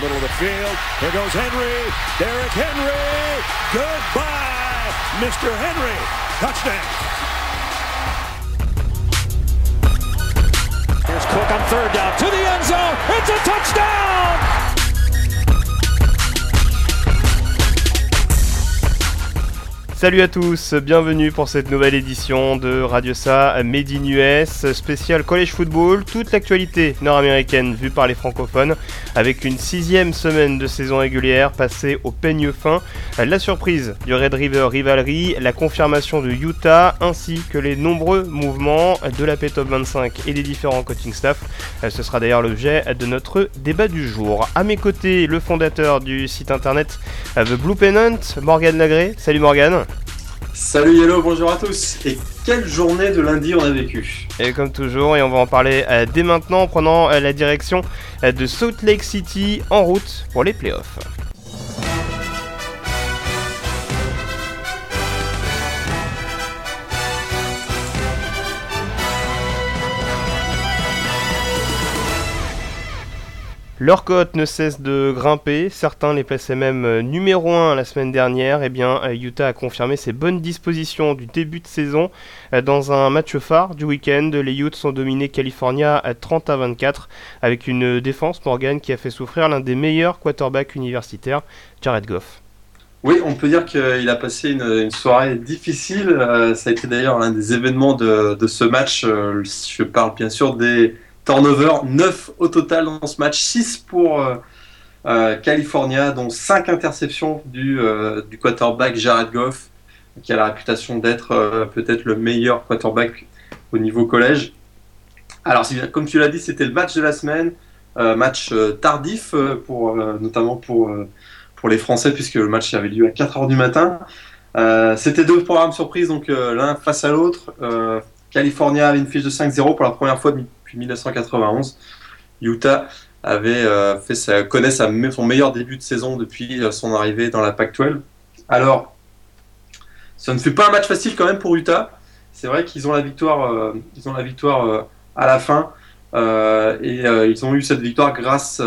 middle of the field. Here goes Henry. Derrick Henry. Goodbye, Mr. Henry. Touchdown. Here's Cook on third down to the end zone. It's a touchdown. Salut à tous, bienvenue pour cette nouvelle édition de Radio Sa Made in US, spécial college football, toute l'actualité nord-américaine vue par les francophones, avec une sixième semaine de saison régulière passée au peigne fin, la surprise du Red River Rivalry, la confirmation de Utah, ainsi que les nombreux mouvements de la P-Top 25 et des différents coaching staff. Ce sera d'ailleurs l'objet de notre débat du jour. À mes côtés, le fondateur du site internet The Blue Pennant, Morgan Lagré. Salut Morgan. Salut Yellow, bonjour à tous. Et quelle journée de lundi on a vécu Et comme toujours, et on va en parler euh, dès maintenant en prenant euh, la direction euh, de Salt Lake City en route pour les playoffs. Leur cote ne cesse de grimper, certains les plaçaient même euh, numéro 1 la semaine dernière, eh bien euh, Utah a confirmé ses bonnes dispositions du début de saison euh, dans un match phare du week-end. Les Utes sont dominés California à 30 à 24 avec une défense Morgan qui a fait souffrir l'un des meilleurs quarterbacks universitaires, Jared Goff. Oui, on peut dire qu'il a passé une, soirée difficile. ça a été d'ailleurs l'un des événements de ce match. je parle bien sûr des Turnover, 9 au total dans ce match, 6 pour euh, euh, California, dont 5 interceptions du, euh, du, quarterback Jared Goff, qui a la réputation d'être peut-être le meilleur quarterback au niveau collège. Alors, comme tu l'as dit, c'était le match de la semaine, match tardif, pour, notamment pour, pour les Français, puisque le match avait lieu à 4h du matin. c'était deux programmes surprises, donc l'un face à l'autre. California avait une fiche de 5-0 pour la première fois 1991. Utah avait euh, fait sa, connaît son meilleur début de saison depuis euh, son arrivée dans la Pac-12. Alors, ça ne fut pas un match facile quand même pour Utah. C'est vrai qu'ils ont la victoire, euh, ils ont la victoire à la fin. et ils ont eu cette victoire grâce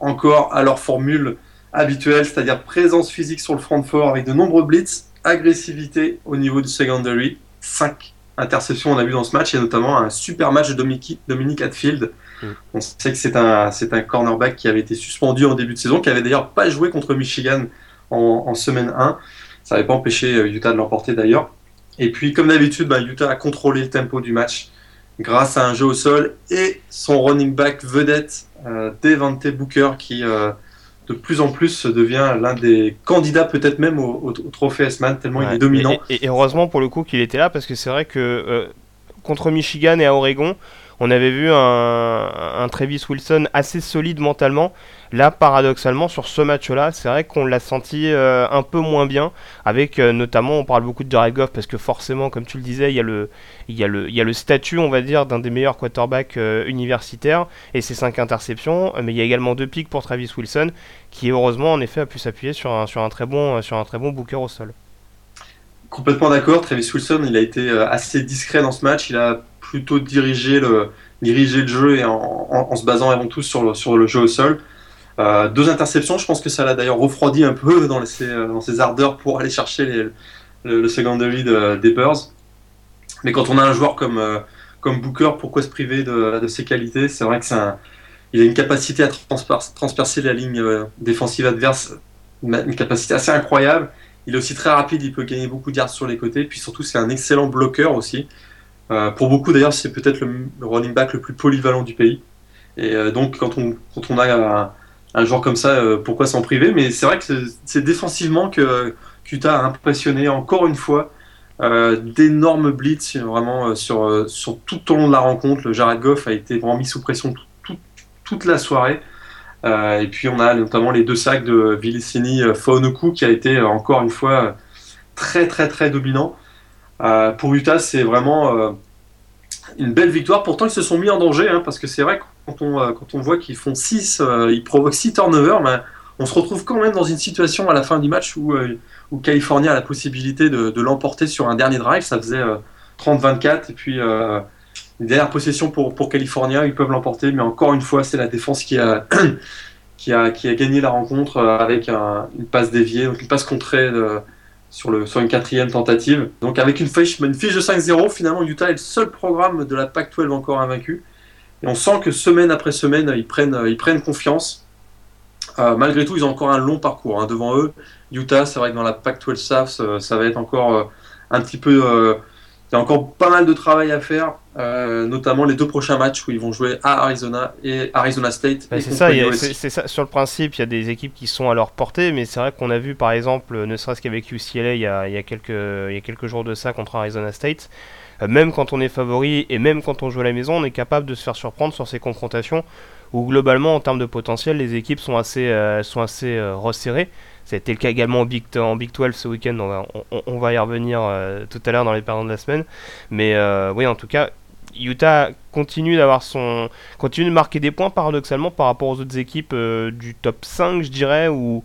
encore à leur formule habituelle, c'est-à-dire présence physique sur le front fort avec de nombreux blitz, agressivité au niveau du secondary, 5 interceptions on a vu dans ce match, et notamment un super match de Dominique, Dominique Hatfield. Mm. On sait que c'est un, c'est un cornerback qui avait été suspendu en début de saison, qui avait d'ailleurs pas joué contre Michigan en, semaine 1. Ça n'avait pas empêché euh, Utah de l'emporter d'ailleurs. Et puis, comme d'habitude, bah, Utah a contrôlé le tempo du match grâce à un jeu au sol et son running back vedette, euh, Devante Booker, qui euh, de plus en plus devient l'un des candidats peut-être même au, trophée S-Man, tellement il est dominant. Et, heureusement pour le coup qu'il était là, parce que c'est vrai que euh, contre Michigan et à Oregon, on avait vu un, un, Travis Wilson assez solide mentalement. Là, paradoxalement, sur ce match-là, c'est vrai qu'on l'a senti euh, un peu moins bien, avec euh, notamment, on parle beaucoup de Jared parce que forcément, comme tu le disais, il y a le, statut, on va dire, d'un des meilleurs quarterbacks euh, universitaires, et ses 5 interceptions, mais il y a également deux pics pour Travis Wilson, qui heureusement, en effet, a pu s'appuyer sur un, très bon, sur un très bon booker au sol. Complètement d'accord, Travis Wilson, il a été assez discret dans ce match, il a plutôt dirigé le, jeu en, se basant avant tout sur le jeu au sol. Euh, deux interceptions, je pense que ça l'a d'ailleurs refroidi un peu dans, ses, dans ses ardeurs pour aller chercher les, le, secondary de, des Bears. Mais quand on a un joueur comme, euh, comme Booker, pourquoi se priver de, de ses qualités? C'est vrai que c'est il a une capacité à transpercer la ligne euh, défensive adverse, une capacité assez incroyable. Il est aussi très rapide, il peut gagner beaucoup de yards sur les côtés. Puis surtout, c'est un excellent bloqueur aussi. Pour beaucoup, d'ailleurs, c'est peut-être le, running back le plus polyvalent du pays. Et donc, quand on, quand on a un, un joueur comme ça, euh, pourquoi s'en priver? Mais c'est vrai que c'est défensivement que Kuta a impressionné encore une fois. d'énormes blitz vraiment sur, sur tout au long de la rencontre. Le Jared Goff a été vraiment mis sous pression toute la soirée. et puis on a notamment les deux sacs de Vilicini Faunoku qui a été encore une fois très très très dominant. Euh, pour Utah, c'est vraiment euh, une belle victoire. Pourtant, ils se sont mis en danger, hein, parce que c'est vrai quand on, euh, quand on voit qu'ils font 6, ils provoquent 6 turnovers, mais on se retrouve quand même dans une situation à la fin du match où, où California a la possibilité de, l'emporter sur un dernier drive. Ça faisait 30-24, et puis une dernière possession pour, pour California, ils peuvent l'emporter, mais encore une fois, c'est la défense qui a, gagné la rencontre avec une passe déviée, donc une passe contrée sur, une quatrième tentative. Donc avec une fiche, une fiche de 5-0, finalement Utah est le seul programme de la PAC-12 encore invaincu. Et on sent que semaine après semaine, ils prennent, ils prennent confiance. Euh, malgré tout, ils ont encore un long parcours hein, devant eux. Utah, c'est vrai que dans la PAC-12 South, ça, va être encore euh, un petit peu... Euh, il y a encore pas mal de travail à faire, notamment les deux prochains matchs où ils vont jouer à Arizona et Arizona State. c'est ça, c'est ça, sur le principe, il y a des équipes qui sont à leur portée, mais c'est vrai qu'on a vu par exemple, ne serait-ce qu'avec UCLA il y, a, il, y a quelques, il y a quelques jours de ça contre Arizona State, même quand on est favori et même quand on joue à la maison, on est capable de se faire surprendre sur ces confrontations où globalement en termes de potentiel, les équipes sont assez, euh, sont assez euh, resserrées. C'était le cas également en Big, en Big 12 ce week-end, on va, y revenir euh, tout à l'heure dans les perdants de la semaine. Mais oui, en tout cas, Utah continue d'avoir son continue de marquer des points paradoxalement par rapport aux autres équipes du top 5 je dirais ou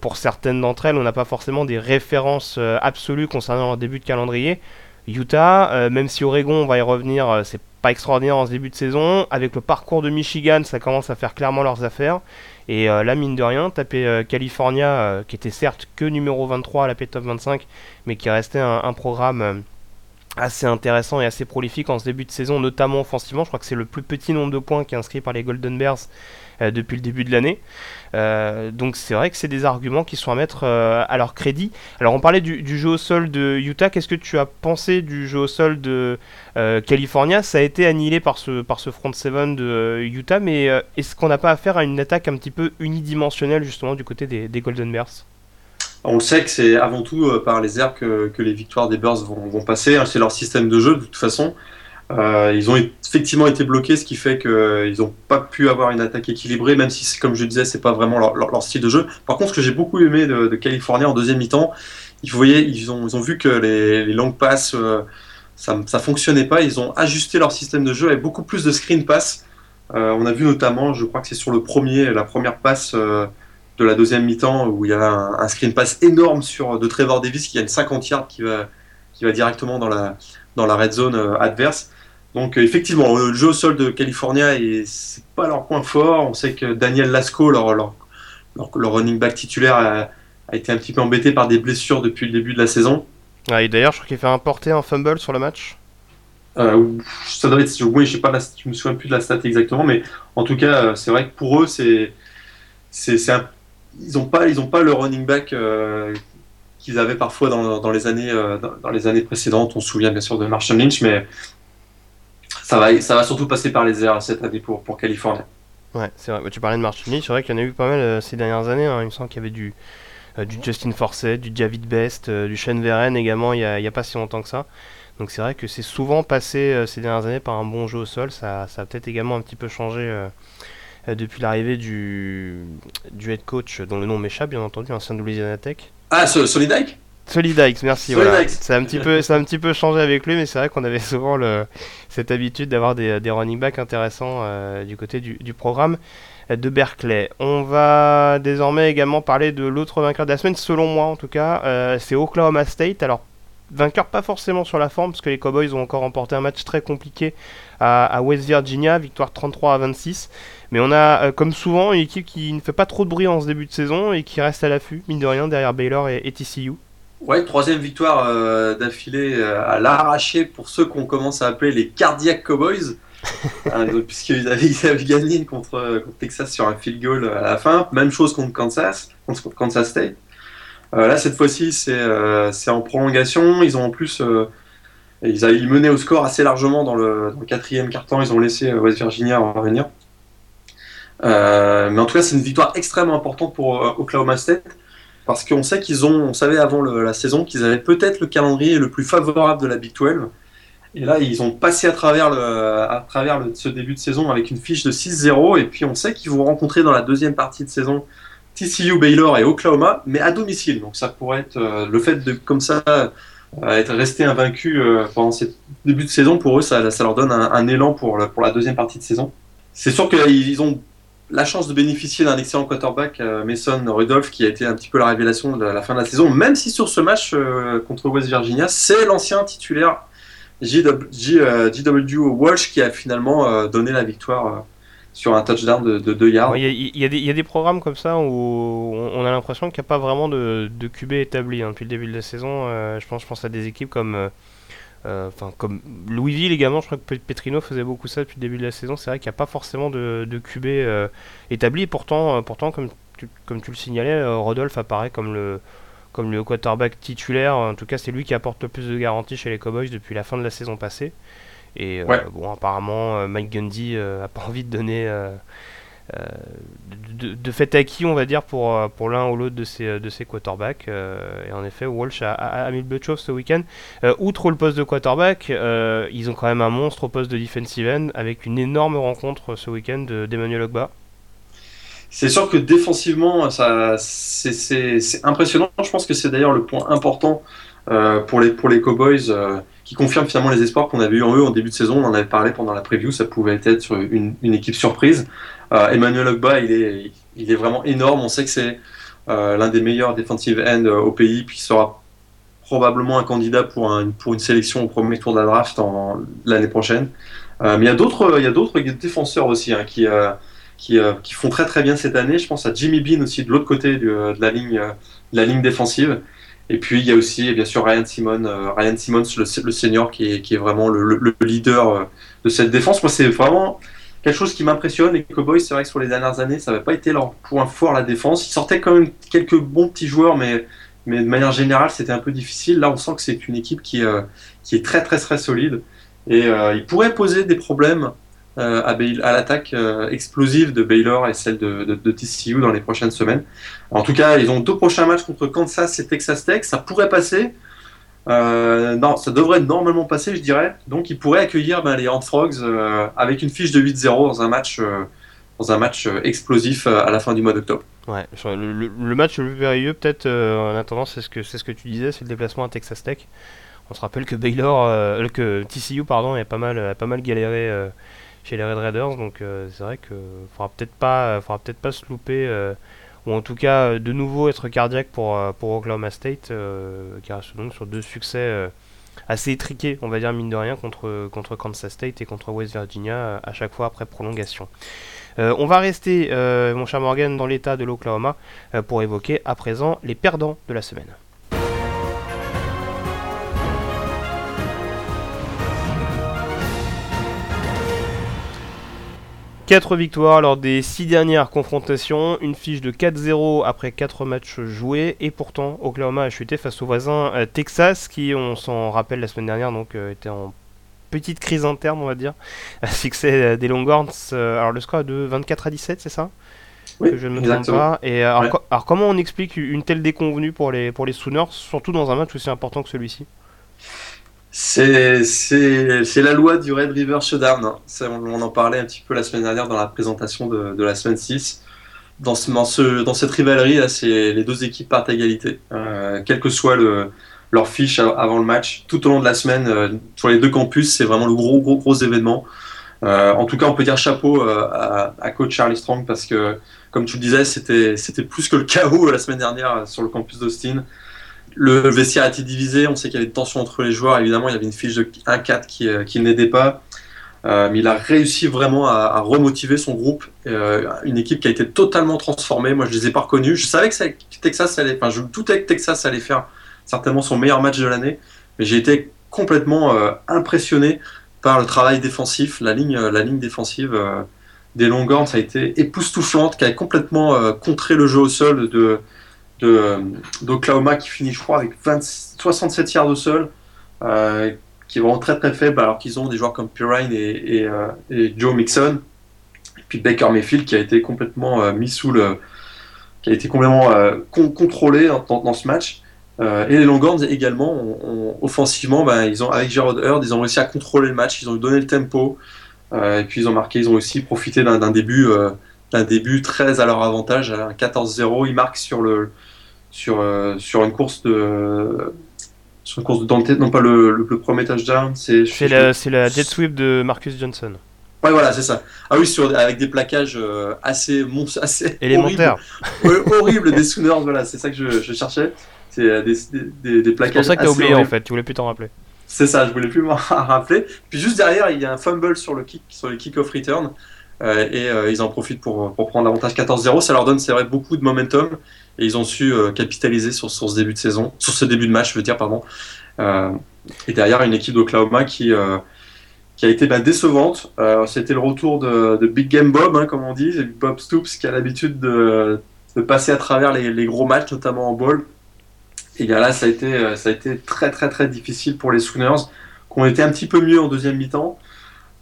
pour certaines d'entre elles on n'a pas forcément des références absolues concernant leur début de calendrier Utah, euh, même si Oregon, on va y revenir, euh, c'est pas extraordinaire en ce début de saison. Avec le parcours de Michigan, ça commence à faire clairement leurs affaires. Et euh, là, mine de rien, taper California, qui était certes que numéro 23 à la P-Top 25, mais qui restait un, programme assez intéressant et assez prolifique en ce début de saison, notamment offensivement. Je crois que c'est le plus petit nombre de points qui est inscrit par les Golden Bears depuis le début de l'année. Euh, donc c'est vrai que c'est des arguments qui sont à mettre euh, à leur crédit. Alors on parlait du, jeu au sol de Utah. Qu'est-ce que tu as pensé du jeu au sol de California? Ça a été annihilé par ce, par ce front seven de Utah, mais est-ce qu'on n'a pas affaire à une attaque un petit peu unidimensionnelle justement du côté des, Golden Bears? On le sait que c'est avant tout par les airs que, les victoires des Bears vont, vont passer. Hein. C'est leur système de jeu de toute façon. Euh, ils ont effectivement été bloqués, ce qui fait qu'ils n'ont pas pu avoir une attaque équilibrée, même si, comme je disais, c'est pas vraiment leur, style de jeu. Par contre, ce que j'ai beaucoup aimé de, de Californie en deuxième mi-temps, ils, ils, ont, vu que les, les longues passes, euh, ça, ça fonctionnait pas. Ils ont ajusté leur système de jeu avec beaucoup plus de screen pass. Euh, on a vu notamment, je crois que c'est sur le premier, la première passe de la deuxième mi-temps, où il y a un, screen pass énorme sur de Trevor Davis qui a une 50 yards qui va, directement dans la red zone adverse. Donc euh, effectivement, le jeu au sol de California, c'est pas leur point fort. On sait que Daniel Lasco, leur, leur, leur, running back titulaire, a, été un petit peu embêté par des blessures depuis le début de la saison. et d'ailleurs, je crois qu'il fait un porté un fumble sur le match. Euh, ça doit être, oui, je sais pas, la, je me souviens plus de la stat exactement, mais en tout cas, euh, c'est vrai que pour eux, c'est, c'est, ils ont pas, ils ont pas le running back qu'ils avaient parfois dans, dans les années, dans, dans, les années précédentes. On se souvient bien sûr de Marshall Lynch, mais ça va, ça va surtout passer par les airs cette année pour, pour Californie. Ouais, c'est vrai. Tu parlais de Martini, c'est vrai qu'il y en a eu pas mal euh, ces dernières années. Hein. Il me semble qu'il y avait du, euh, du Justin Forsett, du David Best, euh, du Shane Verren également il n'y a, a, pas si longtemps que ça. Donc c'est vrai que c'est souvent passé ces dernières années par un bon jeu au sol. Ça, ça a peut-être également un petit peu changé depuis l'arrivée du, du head coach, dont le nom m'échappe bien entendu, ancien de Louisiana Tech. Ah, Solidike? Solidikes, merci. Voilà. Ça, a un petit peu, ça a un petit peu changé avec lui, mais c'est vrai qu'on avait souvent le, cette habitude d'avoir des, des, running backs intéressants euh, du côté du, du, programme de Berkeley. On va désormais également parler de l'autre vainqueur de la semaine, selon moi en tout cas, euh, c'est Oklahoma State. Alors, vainqueur pas forcément sur la forme, parce que les Cowboys ont encore remporté un match très compliqué à, à West Virginia, victoire 33 à 26. Mais on a, euh, comme souvent, une équipe qui ne fait pas trop de bruit en ce début de saison et qui reste à l'affût, mine de rien, derrière Baylor et, et TCU. Ouais, troisième victoire euh, d'affilée euh, à l'arraché pour ceux qu'on commence à appeler les Cardiac Cowboys. Hein, puisqu'ils avaient, gagné contre, Texas sur un field goal à la fin. Même chose contre Kansas, contre Kansas State. Euh, là, cette fois-ci, c'est en prolongation. Ils ont en plus. ils, avaient, mené au score assez largement dans le, dans le quatrième quart-temps. Ils ont laissé West Virginia revenir. mais en tout cas, c'est une victoire extrêmement importante pour Oklahoma State parce qu'on sait qu'ils ont, on savait avant la saison qu'ils avaient peut-être le calendrier le plus favorable de la Big 12. Et là, ils ont passé à travers, le, à travers ce début de saison avec une fiche de 6-0. Et puis, on sait qu'ils vont rencontrer dans la deuxième partie de saison TCU, Baylor et Oklahoma, mais à domicile. Donc, ça pourrait être euh, le fait de, comme ça, euh, être resté invaincu euh, pendant ce début de saison, pour eux, ça, leur donne un, un élan pour, pour la deuxième partie de saison. C'est sûr qu'ils ont la chance de bénéficier d'un excellent quarterback, euh, Mason Rudolph, qui a été un petit peu la révélation de la fin de la saison, même si sur ce match euh, contre West Virginia, c'est l'ancien titulaire JW Walsh qui a finalement donné la victoire sur un touchdown de 2 yards. Il y, a des programmes comme ça où on a l'impression qu'il n'y a pas vraiment de, de QB établi hein, depuis le début de la saison. je, pense, je pense à des équipes comme euh, enfin, comme Louisville également, je crois que Petrino faisait beaucoup ça depuis le début de la saison. C'est vrai qu'il n'y a pas forcément de, de QB euh, établi. pourtant, euh, pourtant comme, tu, comme tu le signalais, Rodolphe apparaît comme le, comme le quarterback titulaire. En tout cas, c'est lui qui apporte le plus de garanties chez les Cowboys depuis la fin de la saison passée. Et bon, apparemment, Mike Gundy n'a pas envie de donner euh, de, de, fait acquis, on va dire, pour, euh, pour l'un ou l'autre de ces, de ces quarterbacks. Euh, et en effet, Walsh a, mis le but ce week-end. outre le poste de quarterback, ils ont quand même un monstre au poste de defensive end avec une énorme rencontre ce week-end d'Emmanuel Ogba. C'est sûr que défensivement, c'est, impressionnant. Je pense que c'est d'ailleurs le point important pour, les, pour les Cowboys qui confirme finalement les espoirs qu'on avait eu en eux en début de saison. On en avait parlé pendant la preview, ça pouvait être une, une équipe surprise. Euh, Emmanuel Ogba, il est, il est vraiment énorme. On sait que c'est euh, l'un des meilleurs defensive end euh, au pays, puis il sera probablement un candidat pour, un, pour une sélection au premier tour de la draft l'année prochaine. mais il y a d'autres, défenseurs aussi hein, qui, qui, qui, font très très bien cette année. Je pense à Jimmy Bean aussi de l'autre côté de, la ligne, la ligne défensive. Et puis il y a aussi bien sûr Ryan Simon, Ryan Simmons, le, senior qui est, qui est vraiment le, leader de cette défense. Moi, c'est vraiment quelque chose qui m'impressionne. Les Cowboys, c'est vrai que sur les dernières années, ça n'avait pas été leur point fort la défense. Ils sortaient quand même quelques bons petits joueurs, mais, mais de manière générale, c'était un peu difficile. Là, on sent que c'est une équipe qui, euh, qui est très très très solide et euh, il pourrait poser des problèmes euh, à, l'attaque explosive de Baylor et celle de, de, TCU dans les prochaines semaines. En tout cas, ils ont deux prochains matchs contre Kansas et Texas Tech. Ça pourrait passer. Euh, non, ça devrait normalement passer, je dirais. Donc, il pourrait accueillir ben, les Horned Frogs euh, avec une fiche de 8-0 dans un match, euh, dans un match explosif à la fin du mois d'octobre. Ouais, le, match le plus périlleux, peut-être en attendant, c'est ce que ce que tu disais, c'est le déplacement à Texas Tech. On se rappelle que Baylor, que TCU pardon, a pas mal, a pas mal galéré chez les Red Raiders, donc c'est vrai que faudra peut-être pas, faudra peut-être pas se louper en tout cas euh, de nouveau être cardiaque pour, euh, Oklahoma State, euh, qui reste donc sur deux succès assez étriqués, on va dire mine de rien, contre Kansas State et contre West Virginia à chaque fois après prolongation. on va rester, mon cher Morgan, dans l'état de l'Oklahoma pour évoquer à présent les perdants de la semaine. 4 victoires lors des 6 dernières confrontations, une fiche de 4-0 après 4 matchs joués, et pourtant Oklahoma a chuté face au voisin euh, Texas, qui, on s'en rappelle la semaine dernière, donc euh, était en petite crise interne, on va dire, succès euh, des Longhorns. alors le score est de 24 à 17, c'est ça? Oui, je ne me trompe pas. Et alors, comment on explique une telle déconvenue pour les, pour les Sooners, surtout dans un match aussi important que celui-ci? C'est la loi du Red River Showdown. Hein. On, en parlait un petit peu la semaine dernière dans la présentation de, la semaine 6. Dans, ce, dans, ce, dans cette rivalerie, là, les deux équipes partent à égalité. Euh, que soit le, leur fiche avant le match, tout au long de la semaine, euh, sur les deux campus, c'est vraiment le gros, gros, gros événement. Euh, en tout cas, on peut dire chapeau euh, à, à, coach Charlie Strong parce que, comme tu le disais, c'était plus que le chaos la semaine dernière sur le campus d'Austin. Le vestiaire a été divisé, on sait qu'il y avait des tensions entre les joueurs, évidemment il y avait une fiche de 1-4 qui, euh, qui n'aidait pas, euh, mais il a réussi vraiment à, remotiver son groupe, euh, une équipe qui a été totalement transformée, moi je ne les ai pas reconnus, je savais que, Texas allait, enfin je Texas allait faire certainement son meilleur match de l'année, mais j'ai été complètement impressionné par le travail défensif, la ligne, la ligne défensive des Longhorns a été époustouflante, qui a complètement contré le jeu au sol de d'Oklahoma qui finit, je crois, avec 67 yards au sol, euh, qui est vraiment très très faible, alors qu'ils ont des joueurs comme Pirine et, euh, et, Joe Mixon. Et puis Baker Mayfield qui a été complètement euh, mis sous le. qui a été complètement contrôlé dans, ce match. et les Longhorns également, offensivement, ben, ils ont, avec Gerard Hurd, ils ont réussi à contrôler le match, ils ont donné le tempo, et puis ils ont marqué, ils ont aussi profité d'un début d'un début très à leur avantage, un 14-0. Ils marquent sur le, sur, euh, sur une course de sur une course de Dante, non pas le, le, premier touchdown, c'est c'est la, la, jet sweep de Marcus Johnson. Ouais, voilà, c'est ça. Ah oui, sur, avec des plaquages euh, assez, assez élémentaires. Horribles, des Sooners, voilà, c'est ça que je, je cherchais. C'est euh, des, des, des, plaquages. C'est pour ça que t'as oublié en fait, tu voulais plus t'en rappeler. C'est ça, je voulais plus m'en rappeler. Puis juste derrière, il y a un fumble sur le kick, sur les kick-off return. Euh, et euh, ils en profitent pour, pour prendre l'avantage 14-0. Ça leur donne, c'est vrai, beaucoup de momentum. Et ils ont su euh, capitaliser sur, sur, ce début de saison, sur ce début de match, je veux dire, pardon. et derrière, une équipe d'Oklahoma qui, qui a été bah, décevante. C'était le retour de, Big Game Bob, hein, comme on dit. Bob Stoops qui a l'habitude de, de, passer à travers les, les, gros matchs, notamment en ball. Et bien là, ça a, été, ça a été très très très difficile pour les Sooners, qui ont été un petit peu mieux en deuxième mi-temps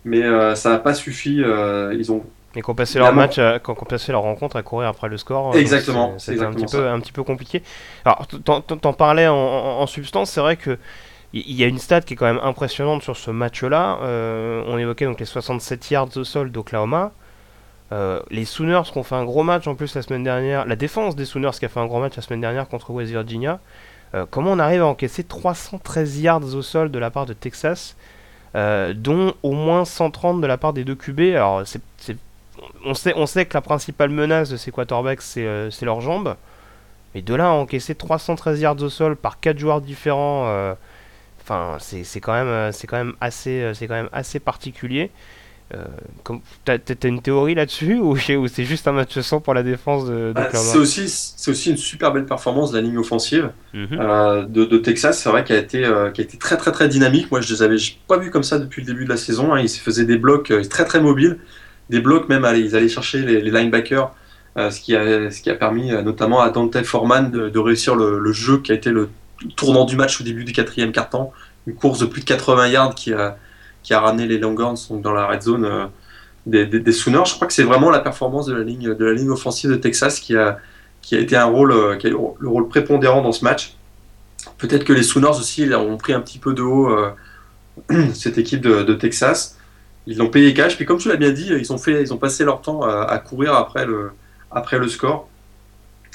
mais euh, ça n'a pas suffi. Euh, ils ont et qu'on passait leur match, quand on passait leur rencontre à courir après le score. Euh, exactement. C'était un petit peu, un petit peu compliqué. Alors, t'en parlais en, substance, c'est vrai que il y a une stat qui est quand même impressionnante sur ce match-là. on évoquait donc les 67 yards au sol d'Oklahoma. les Sooners qui ont fait un gros match en plus la semaine dernière. La défense des Sooners qui a fait un gros match la semaine dernière contre West Virginia. comment on arrive à encaisser 313 yards au sol de la part de Texas? euh, dont au moins 130 de la part des deux QB. Alors, on, sait, on sait que la principale menace de ces quarterbacks, c'est euh, leurs jambes. Mais de là à encaisser 313 yards au sol par 4 joueurs différents, euh, c'est quand même assez particulier. Euh, T'as une théorie là-dessus ou, c'est juste un match sans pour la défense de, bah, C'est aussi, aussi une super belle performance de la ligne offensive mhm. euh, de, Texas. C'est vrai qu'elle a, été, euh, a été très très très dynamique. Moi je les avais pas vus comme ça depuis le début de la saison. Hein. Ils se faisaient des blocs euh, très très mobiles, des blocs même, ils allaient chercher les, linebackers. ce, qui a, ce qui a permis notamment à Dante Foreman de, réussir le, jeu qui a été le tournant du match au début du quatrième quart-temps. Une course de plus de 80 yards qui a, qui a ramené les Longhorns dans la red zone euh, des, des, Sooners. Je crois que c'est vraiment la performance de la ligne, de la ligne offensive de Texas qui a, qui a été un rôle, euh, le rôle prépondérant dans ce match. Peut-être que les Sooners aussi ont pris un petit peu de haut euh, cette équipe de, Texas. Ils l'ont payé cash. Puis comme tu l'as bien dit, ils ont, fait, ils ont passé leur temps à, courir après le, après le score.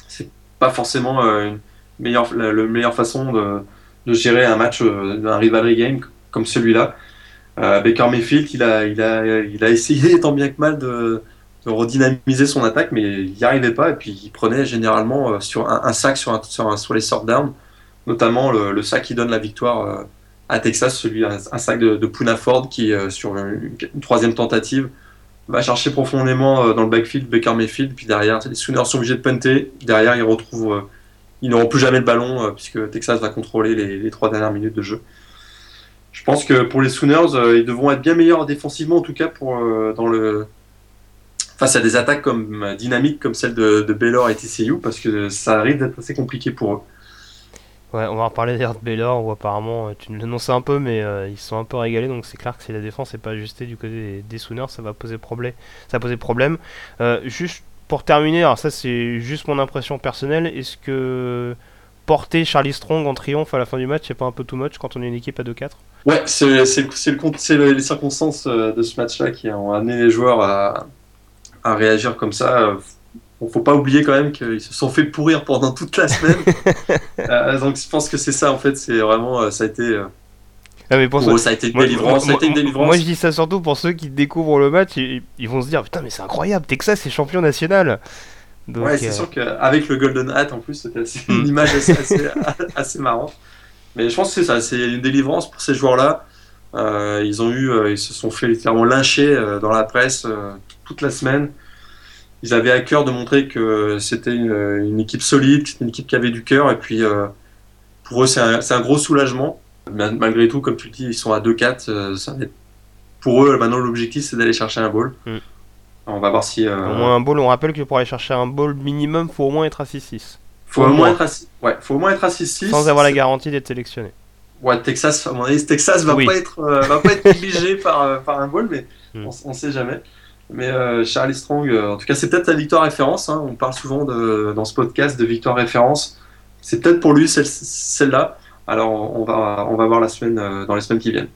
C'est pas forcément une meilleure, la, meilleure façon de, de gérer un match d'un rivalry game comme celui-là. Euh, Baker Mayfield, il a, essayé tant bien que mal de, redynamiser son attaque, mais il n'y arrivait pas. Et puis il prenait généralement euh, sur un, sac sur, les sort down, notamment le, sac qui donne la victoire euh, à Texas, celui un, sac de, de Puna Ford qui, sur une, troisième tentative, va chercher profondément dans le backfield Baker Mayfield. Puis derrière, les Sooners sont obligés de punter. Derrière, ils retrouvent, ils n'auront plus jamais le ballon puisque Texas va contrôler les trois dernières minutes de jeu je pense que pour les Sooners, euh, ils devront être bien meilleurs défensivement, en tout cas pour, euh, dans le, face à des attaques comme, euh, dynamiques comme celle de, de Baylor et TCU, parce que ça arrive d'être assez compliqué pour eux. Ouais, on va reparler d'ailleurs de Baylor, où apparemment, tu nous l'annonçais un peu, mais ils sont un peu régalés, donc c'est clair que si la défense n'est pas ajustée du côté des, Sooners, ça va poser problème. Ça va poser problème. juste pour terminer, alors ça c'est juste mon impression personnelle, est-ce que porter Charlie Strong en triomphe à la fin du match, c'est pas un peu too much quand on est une équipe à 2-4 Ouais, c'est le, les circonstances euh, de ce match-là qui ont amené les joueurs à, à réagir comme ça. ne faut pas oublier quand même qu'ils se sont fait pourrir pendant toute la semaine. Euh, donc je pense que c'est ça en fait, c'est vraiment euh, ça a été. Ah mais pour, eux, ça a été une délivrance. Moi, je dis ça surtout pour ceux qui découvrent le match, ils, vont se dire putain mais c'est incroyable, Texas est champion national. Ouais, c'est sûr qu'avec le Golden Hat en plus, c'était hmm. une image assez, assez, assez marrante. Mais je pense que c'est ça, c'est une délivrance pour ces joueurs-là. Euh, ils ont eu, euh, ils se sont fait littéralement lyncher euh, dans la presse toute la semaine. Ils avaient à cœur de montrer que c'était une, équipe solide, une équipe qui avait du cœur. Et puis pour eux, c'est un, gros soulagement. Malgré tout, comme tu le dis, ils sont à 2-4. pour eux, maintenant, l'objectif, c'est d'aller chercher un ball. Mm. On va voir si. Au moins un ball, on rappelle que pour aller chercher un ball minimum, il faut au moins être à 6-6. Faut au moins être à... ouais, faut au moins être à 6-6. Sans avoir la garantie d'être sélectionné. Ouais, Texas, à mon avis, Texas va pas être, euh, va pas être obligé par, euh, par un ball, mais hmm. on, ne sait jamais. Mais euh, Charlie Strong, en tout cas, c'est peut-être la victoire référence. Hein. On parle souvent de, dans ce podcast de victoire référence. C'est peut-être pour lui celle-là. Alors, on va, on va voir la semaine, dans les semaines qui viennent.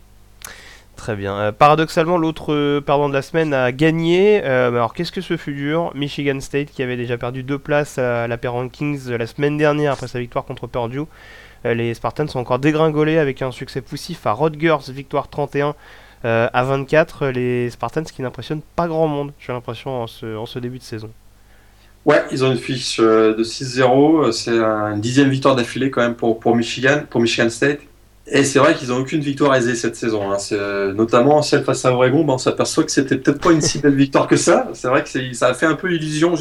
Très bien. Euh, paradoxalement, l'autre euh, perdant de la semaine a gagné. Euh, alors, qu'est-ce que ce fut dur? Michigan State, qui avait déjà perdu deux places à la Pair Rankings la semaine dernière après sa victoire contre Purdue. les Spartans sont encore dégringolés avec un succès poussif à Rutgers, victoire 31 à 24. Les Spartans qui n'impressionnent pas grand monde, j'ai l'impression, en ce, début de saison. Ouais, ils ont une fiche de 6-0. C'est une dixième victoire d'affilée quand même pour Michigan, pour Michigan State. Et c'est vrai qu'ils n'ont aucune victoire aisée cette saison. Hein. Notamment celle face à Oregon, on s'aperçoit que c'était peut-être pas une si belle victoire que ça. C'est vrai que ça a fait un peu illusion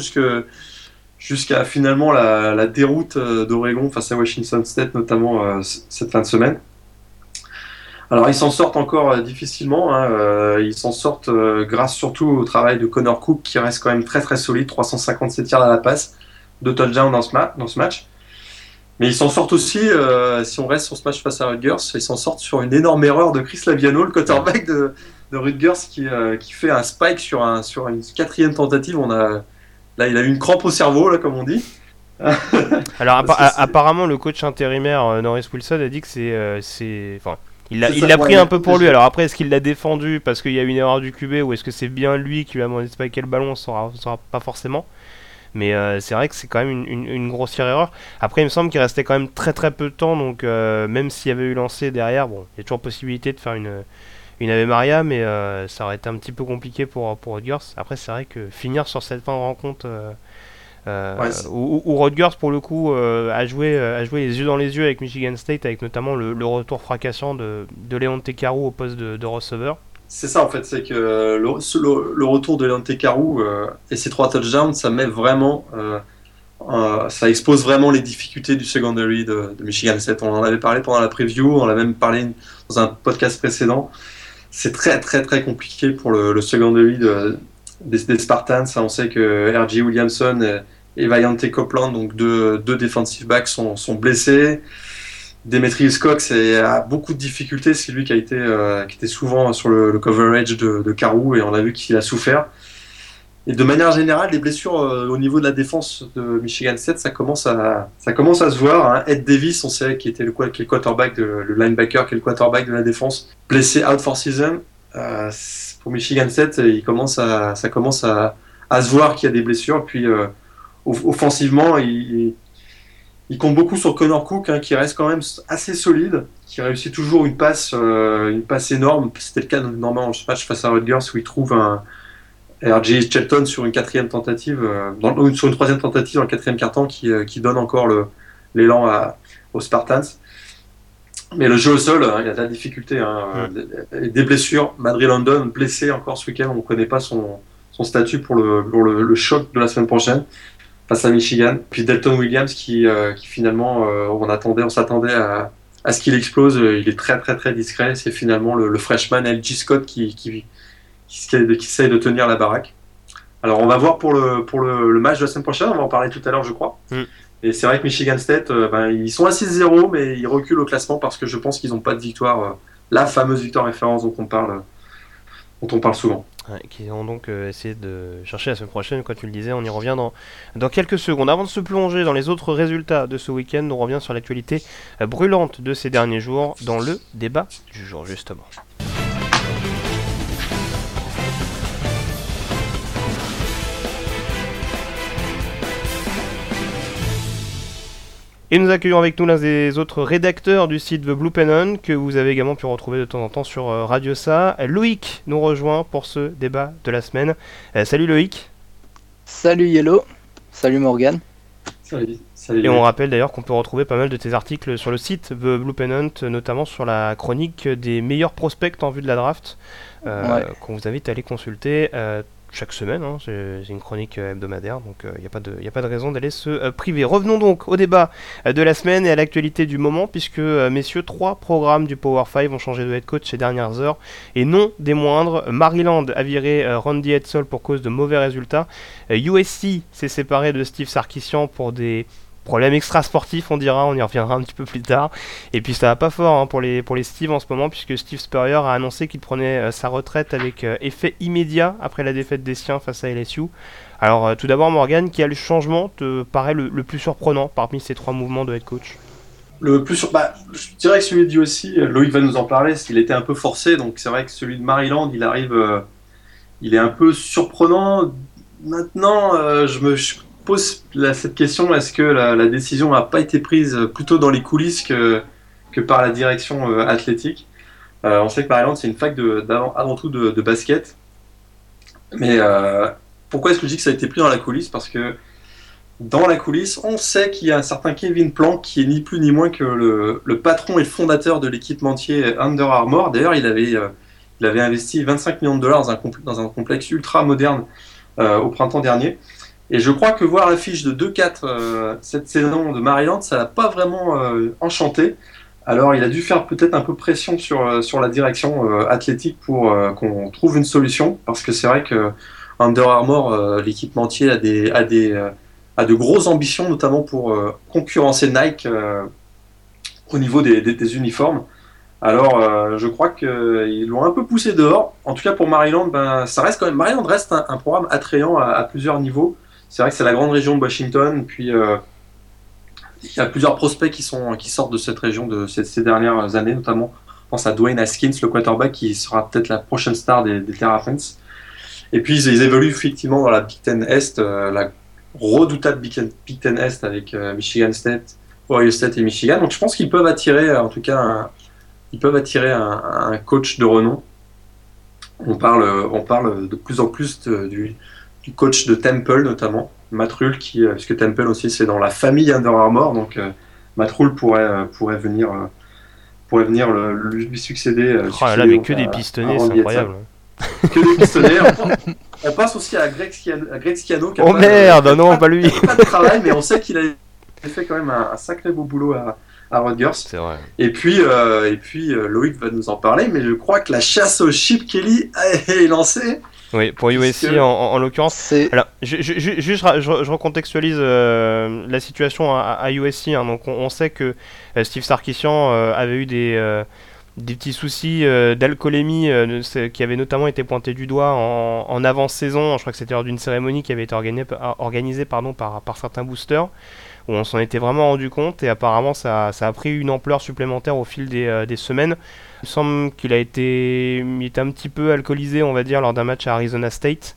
jusqu'à finalement la, déroute euh, d'Oregon face à Washington State, notamment euh, cette fin de semaine. Alors ils s'en sortent encore euh, difficilement. Hein. ils s'en sortent grâce surtout au travail de Connor Cook qui reste quand même très très solide, 357 yards à la passe, deux touchdowns dans ce match. Mais ils s'en sortent aussi, euh, si on reste sur ce match face à Rutgers, ils s'en sortent sur une énorme erreur de Chris Laviano, le quarterback de, de Rutgers, qui, euh, qui, fait un spike sur, un, sur une quatrième tentative. On a, là, il a eu une crampe au cerveau, là, comme on dit. Alors, apparemment, le coach intérimaire euh, Norris Wilson a dit que c'est. c'est enfin, il l'a pris un peu pour lui. Alors après, est-ce qu'il l'a défendu parce qu'il y a eu une erreur du QB ou est-ce que c'est bien lui qui lui a demandé de spiker le ballon On ne saura pas forcément. Mais euh, c'est vrai que c'est quand même une, grossière erreur. Après, il me semble qu'il restait quand même très très peu de temps. Donc, euh, même s'il y avait eu lancé derrière, bon, il y a toujours possibilité de faire une, une Ave Maria. Mais euh, ça aurait été un petit peu compliqué pour, pour Rodgers. Après, c'est vrai que finir sur cette fin de rencontre. où, Rodgers pour le coup a, joué, a joué les yeux dans les yeux avec Michigan State avec notamment le, retour fracassant de, de Léon Tecarou au poste de, de receveur c'est ça en fait, c'est que le, le, retour de Leonte Carou euh, et ses trois touchdowns, ça met vraiment, euh, euh, ça expose vraiment les difficultés du secondary de, Michigan State. On en avait parlé pendant la preview, on l'a même parlé dans un podcast précédent. C'est très très très compliqué pour le, secondary de, des, Spartans. On sait que R.J. Williamson et, et Copeland, donc deux, deux defensive backs, sont blessés. Demetrius Cox a beaucoup de difficultés. C'est lui qui a été, euh, qui était souvent sur le, coverage de, de Carou et on a vu qu'il a souffert. Et de manière générale, les blessures euh, au niveau de la défense de Michigan State, ça commence à, ça commence à se voir. Hein. Ed Davis, on sait qui était le, qui le quarterback, de, le linebacker, qui est le quarterback de la défense, blessé out for season. Euh, pour Michigan State, il commence à, ça commence à, à se voir qu'il y a des blessures. Puis offensivement, il, il compte beaucoup sur Connor Cook, hein, qui reste quand même assez solide, qui réussit toujours une passe, euh, une passe énorme. C'était le cas normalement en match face à Rutgers où il trouve un RJ Shelton sur une quatrième tentative, euh, dans, sur une troisième tentative dans le quatrième carton qui, euh, qui donne encore l'élan aux Spartans. Mais le jeu au sol, hein, il y a de la difficulté. Hein, des blessures. Madrid London blessé encore ce week-end. On ne connaît pas son, son statut pour, le, pour le, le, choc de la semaine prochaine face à Michigan. Puis Delton Williams qui, euh, qui finalement, euh, on attendait, on s'attendait à, à, ce qu'il explose. Euh, il est très très très discret. C'est finalement le, le, freshman LG Scott qui, qui, qui, qui, essaye de tenir la baraque. Alors on va voir pour le, pour le, le, match de la semaine prochaine, on va en parler tout à l'heure je crois. Mm. Et c'est vrai que Michigan State, ben, ils sont à 6-0 mais ils reculent au classement parce que je pense qu'ils n'ont pas de victoire, la fameuse victoire référence dont on parle, dont on parle souvent qui vont donc euh, essayer de chercher la semaine prochaine, comme tu le disais, on y revient dans, dans quelques secondes. Avant de se plonger dans les autres résultats de ce week-end, on revient sur l'actualité euh, brûlante de ces derniers jours dans le débat du jour justement. Et nous accueillons avec nous l'un des autres rédacteurs du site The Blue Pennon, que vous avez également pu retrouver de temps en temps sur euh, Radio Sa. Loïc nous rejoint pour ce débat de la semaine. Euh, salut Loïc. Salut Yellow. Salut Morgan. Salut. Et on rappelle d'ailleurs qu'on peut retrouver pas mal de tes articles sur le site The Blue Pennant, notamment sur la chronique des meilleurs prospects en vue de la draft, euh, qu'on vous invite à aller consulter chaque semaine, hein, c'est une chronique euh, hebdomadaire, donc il euh, n'y a, pas de, a pas de raison d'aller se euh, priver. Revenons donc au débat de la semaine et à l'actualité du moment, puisque, messieurs, trois programmes du Power 5 ont changé de head coach ces dernières heures, et non des moindres. Maryland a viré Randy Edsall pour cause de mauvais résultats. USC s'est séparé de Steve Sarkisian pour des Problème extra sportif, on dira, on y reviendra un petit peu plus tard. Et puis ça va pas fort hein, pour, les, pour les Steve en ce moment, puisque Steve Spurrier a annoncé qu'il prenait euh, sa retraite avec euh, effet immédiat après la défaite des siens face à LSU. Alors euh, tout d'abord Morgan, quel changement te paraît le, plus surprenant parmi ces trois mouvements de head coach? Le plus sur... Bah, je dirais que celui de aussi, Loïc va nous en parler, qu'il était un peu forcé, donc c'est vrai que celui de Maryland, il arrive, il est un peu surprenant. Maintenant, je me pose cette question est-ce que la, décision n'a pas été prise plutôt dans les coulisses que, que par la direction euh, athlétique? Euh, On sait que exemple, c'est une fac de, avant, tout de, basket. Mais euh, pourquoi est-ce que je dis que ça a été pris dans la coulisse? Parce que dans la coulisse, on sait qu'il y a un certain Kevin Plank qui est ni plus ni moins que le, patron et fondateur de l'équipementier Under Armour. D'ailleurs, il avait, il avait investi 25 millions de dollars dans un, complexe ultra moderne au printemps dernier. Et je crois que voir l'affiche de 2-4 euh, cette saison de Maryland, ça l'a pas vraiment enchanté. Alors, il a dû faire peut-être un peu pression sur, sur la direction athlétique pour qu'on trouve une solution, parce que c'est vrai que Under Armour, l'équipementier, a des, a des a de grosses ambitions, notamment pour euh, concurrencer Nike euh, au niveau des, uniformes. Alors, euh, je crois qu'ils l'ont un peu poussé dehors. En tout cas, pour Maryland, ben, ça reste quand même. Maryland reste un, programme attrayant à, plusieurs niveaux. C'est vrai que c'est la grande région de Washington, puis il y a plusieurs prospects qui, sortent de cette région de ces, dernières années, notamment. Je pense à Dwayne Haskins, le quarterback, qui sera peut-être la prochaine star des, des Terrapins. Et puis, ils, évoluent effectivement dans la Big Ten Est, la redoutable Big Ten Est avec euh, Michigan State, Ohio State et Michigan. Donc je pense qu'ils peuvent attirer, en tout cas, un, ils peuvent attirer un, coach de renom. On parle, on parle de plus en plus du, coach de Temple notamment, Matt Rule, qui, euh, puisque Temple aussi c'est dans la famille Under Armour, donc euh, Matt Rule pourrait, pourrait venir, pourrait venir lui succéder. Oh là là, mais que des pistonnés, c'est incroyable. Que des. On passe aussi à Greg Schiano. oh merde, non, pas lui. Pas de travail, mais on sait qu'il a fait quand même un, sacré beau boulot à, à Rutgers. C'est vrai. Et puis, euh, et puis euh, Loïc va nous en parler, mais je crois que la chasse au Chip Kelly est lancée. Oui, pour USC en, en l'occurrence. Alors, je, je, je, juste, je, recontextualise euh, la situation à, à USC. Hein. donc, on, sait que Steve Sarkisian avait eu des des petits soucis euh, d'alcoolémie euh, qui avaient notamment été pointés du doigt en, en avant-saison. Je crois que c'était lors d'une cérémonie qui avait été organisée, organisée pardon, par, par certains boosters, où on s'en était vraiment rendu compte et apparemment ça, ça, a pris une ampleur supplémentaire au fil des, euh, des semaines. Il semble qu'il a été, il était un petit peu alcoolisé, on va dire, lors d'un match à Arizona State.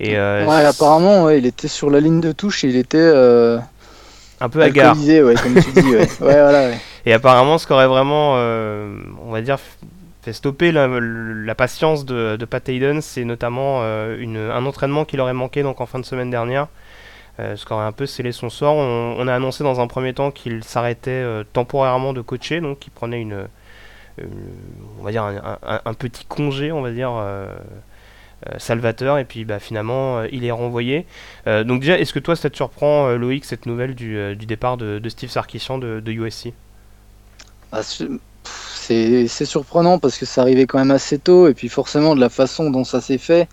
Et, ouais, apparemment, ouais, il était sur la ligne de touche et il était un peu hagard. Ouais, comme tu dis, ouais. voilà. Et apparemment, ce qui aurait vraiment, euh, on va dire, fait stopper la, patience de, de, Pat Hayden, c'est notamment euh, une, un entraînement qu'il aurait manqué donc en fin de semaine dernière. Euh, ce qui aurait un peu scellé son sort. On, a annoncé dans un premier temps qu'il s'arrêtait temporairement de coacher, donc qu'il prenait une, on va dire un, petit congé, on va dire. salvateur et puis bah, finalement il est renvoyé. donc déjà, est-ce que toi ça te surprend Loïc cette nouvelle du, départ de, Steve Sarkisian de, USC ah, c'est surprenant parce que ça arrivait quand même assez tôt et puis forcément de la façon dont ça s'est fait.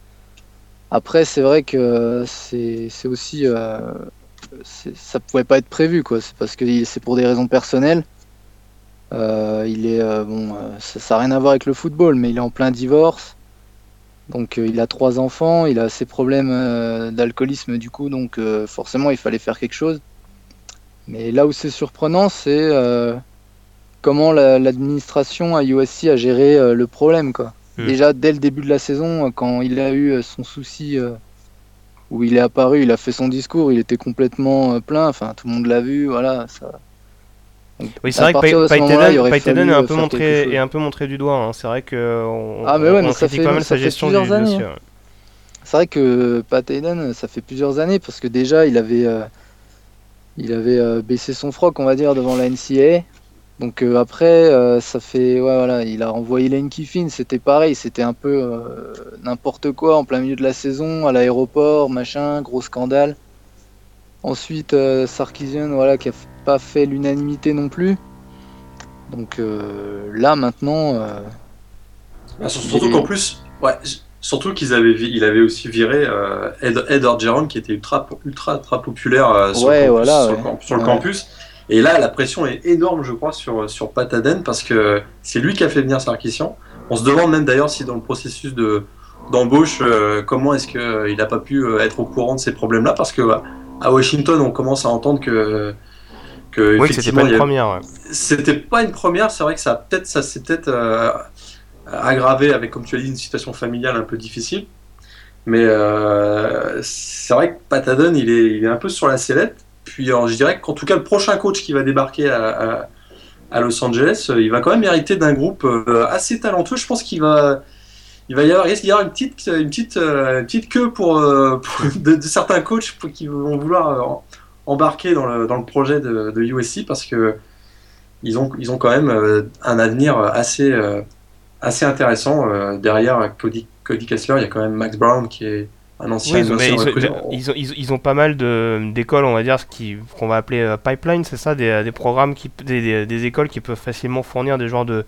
Après, c'est vrai que c'est aussi. Euh, ça pouvait pas être prévu, quoi. C'est parce que c'est pour des raisons personnelles. Euh, il est. Euh, bon, ça n'a rien à voir avec le football, mais il est en plein divorce. Donc il a trois enfants, il a ses problèmes d'alcoolisme du coup, donc forcément il fallait faire quelque chose. Mais là où c'est surprenant, c'est comment l'administration à USC a géré euh, le problème. Quoi. Hmm. Déjà, dès le début de la saison, quand il a eu euh, son souci euh, où il est apparu, il a fait son discours, il était complètement plein, enfin tout le monde l'a vu, voilà. Ça... oui, c'est vrai que Payton est un peu montré est un peu montré du doigt. Hein. C'est vrai que on, ah mais ouais, mais ça fait, pas mal sa gestion du années, hein. C'est vrai que Pat ça fait plusieurs années parce que déjà il avait il avait baissé son froc, on va dire, devant la NCA. Donc euh, après, euh, ça fait, ouais, voilà, il a envoyé Lane Kiffin, c'était pareil, c'était un peu euh, n'importe quoi en plein milieu de la saison, à l'aéroport, machin, gros scandale. Ensuite, Sarkisian, voilà, qui a pas fait l'unanimité non plus. Donc là, maintenant. Ah, surtout qu'en plus, ouais, surtout qu'ils avaient, il avait aussi viré Ed, Ed Orgeron, qui était ultra, ultra, ultra populaire sur, le, campus, sur, le campus. Et là, la pression est énorme, je crois, sur, sur Pataden parce que c'est lui qui a fait venir Sarkissian. On se demande même d'ailleurs si dans le processus de d'embauche, euh, comment est-ce qu'il euh, n'a pas pu euh, être au courant de ces problèmes-là parce que à Washington, on commence à entendre que que oui, c'était pas une première. C'était pas une première. C'est vrai que ça peut-être ça s'est peut-être aggravé avec, comme tu as dit, une situation familiale un peu difficile. Mais c'est vrai que Pataden, il est, il est un peu sur la sellette. Puis je dirais qu'en tout cas, le prochain coach qui va débarquer à, Los Angeles, euh, il va quand même hériter d'un groupe euh, assez talentueux. Je pense qu'il va, il va y avoir, y avoir une petite, une petite, euh, petite queue pour, de, certains coachs qui vont vouloir embarqués dans le, dans le projet de, de, USC parce que ils ont, ils ont quand même un avenir assez, assez intéressant. derrière Cody, Cody Kessler, il y a quand même Max Brown qui est un ancien. Oui, mais ils, ont, ils, ont, pas mal d'écoles, on va dire, qu'on va appeler pipeline, c'est ça, des, des programmes, qui, des, des, écoles qui peuvent facilement fournir des joueurs de,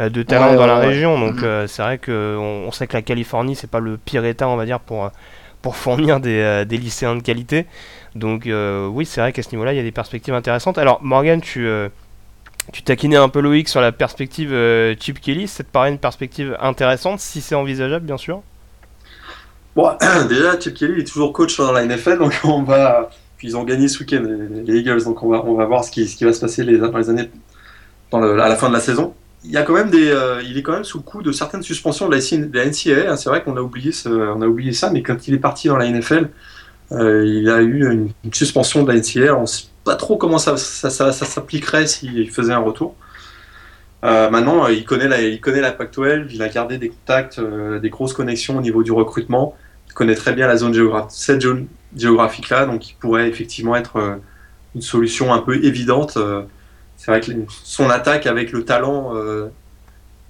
de talent dans la région. Donc mm-hmm. c'est vrai qu'on on sait que la Californie, c'est pas le pire état, on va dire, pour pour fournir des, euh, des lycéens de qualité. Donc euh, oui, c'est vrai qu'à ce niveau-là, il y a des perspectives intéressantes. Alors Morgan, tu, euh, tu taquinais un peu Loïc sur la perspective Chip Kelly. Ça te paraît une perspective intéressante, si c'est envisageable, bien sûr? Bon, déjà, Chip Kelly est toujours coach dans la NFL, donc on va... Puis ils ont gagné ce week-end, les Eagles, donc on va, on va voir ce qui, ce qui va se passer les, dans les années dans le, à la fin de la saison il y a quand même des, euh, il est quand même sous le coup de certaines suspensions de la, NCAA. Hein. c'est vrai qu'on a oublié, on a oublié ça, mais quand il est parti dans la NFL, euh, il a eu une, suspension de la NCAA. On ne sait pas trop comment ça, s'appliquerait s'il faisait un retour. Euh, maintenant, il connaît la, il connaît la Pac-12, il a gardé des contacts, des grosses connexions au niveau du recrutement. Il connaît très bien la zone géographique, cette zone géographique-là, donc il pourrait effectivement être une solution un peu évidente c'est vrai que son attaque avec le talent euh,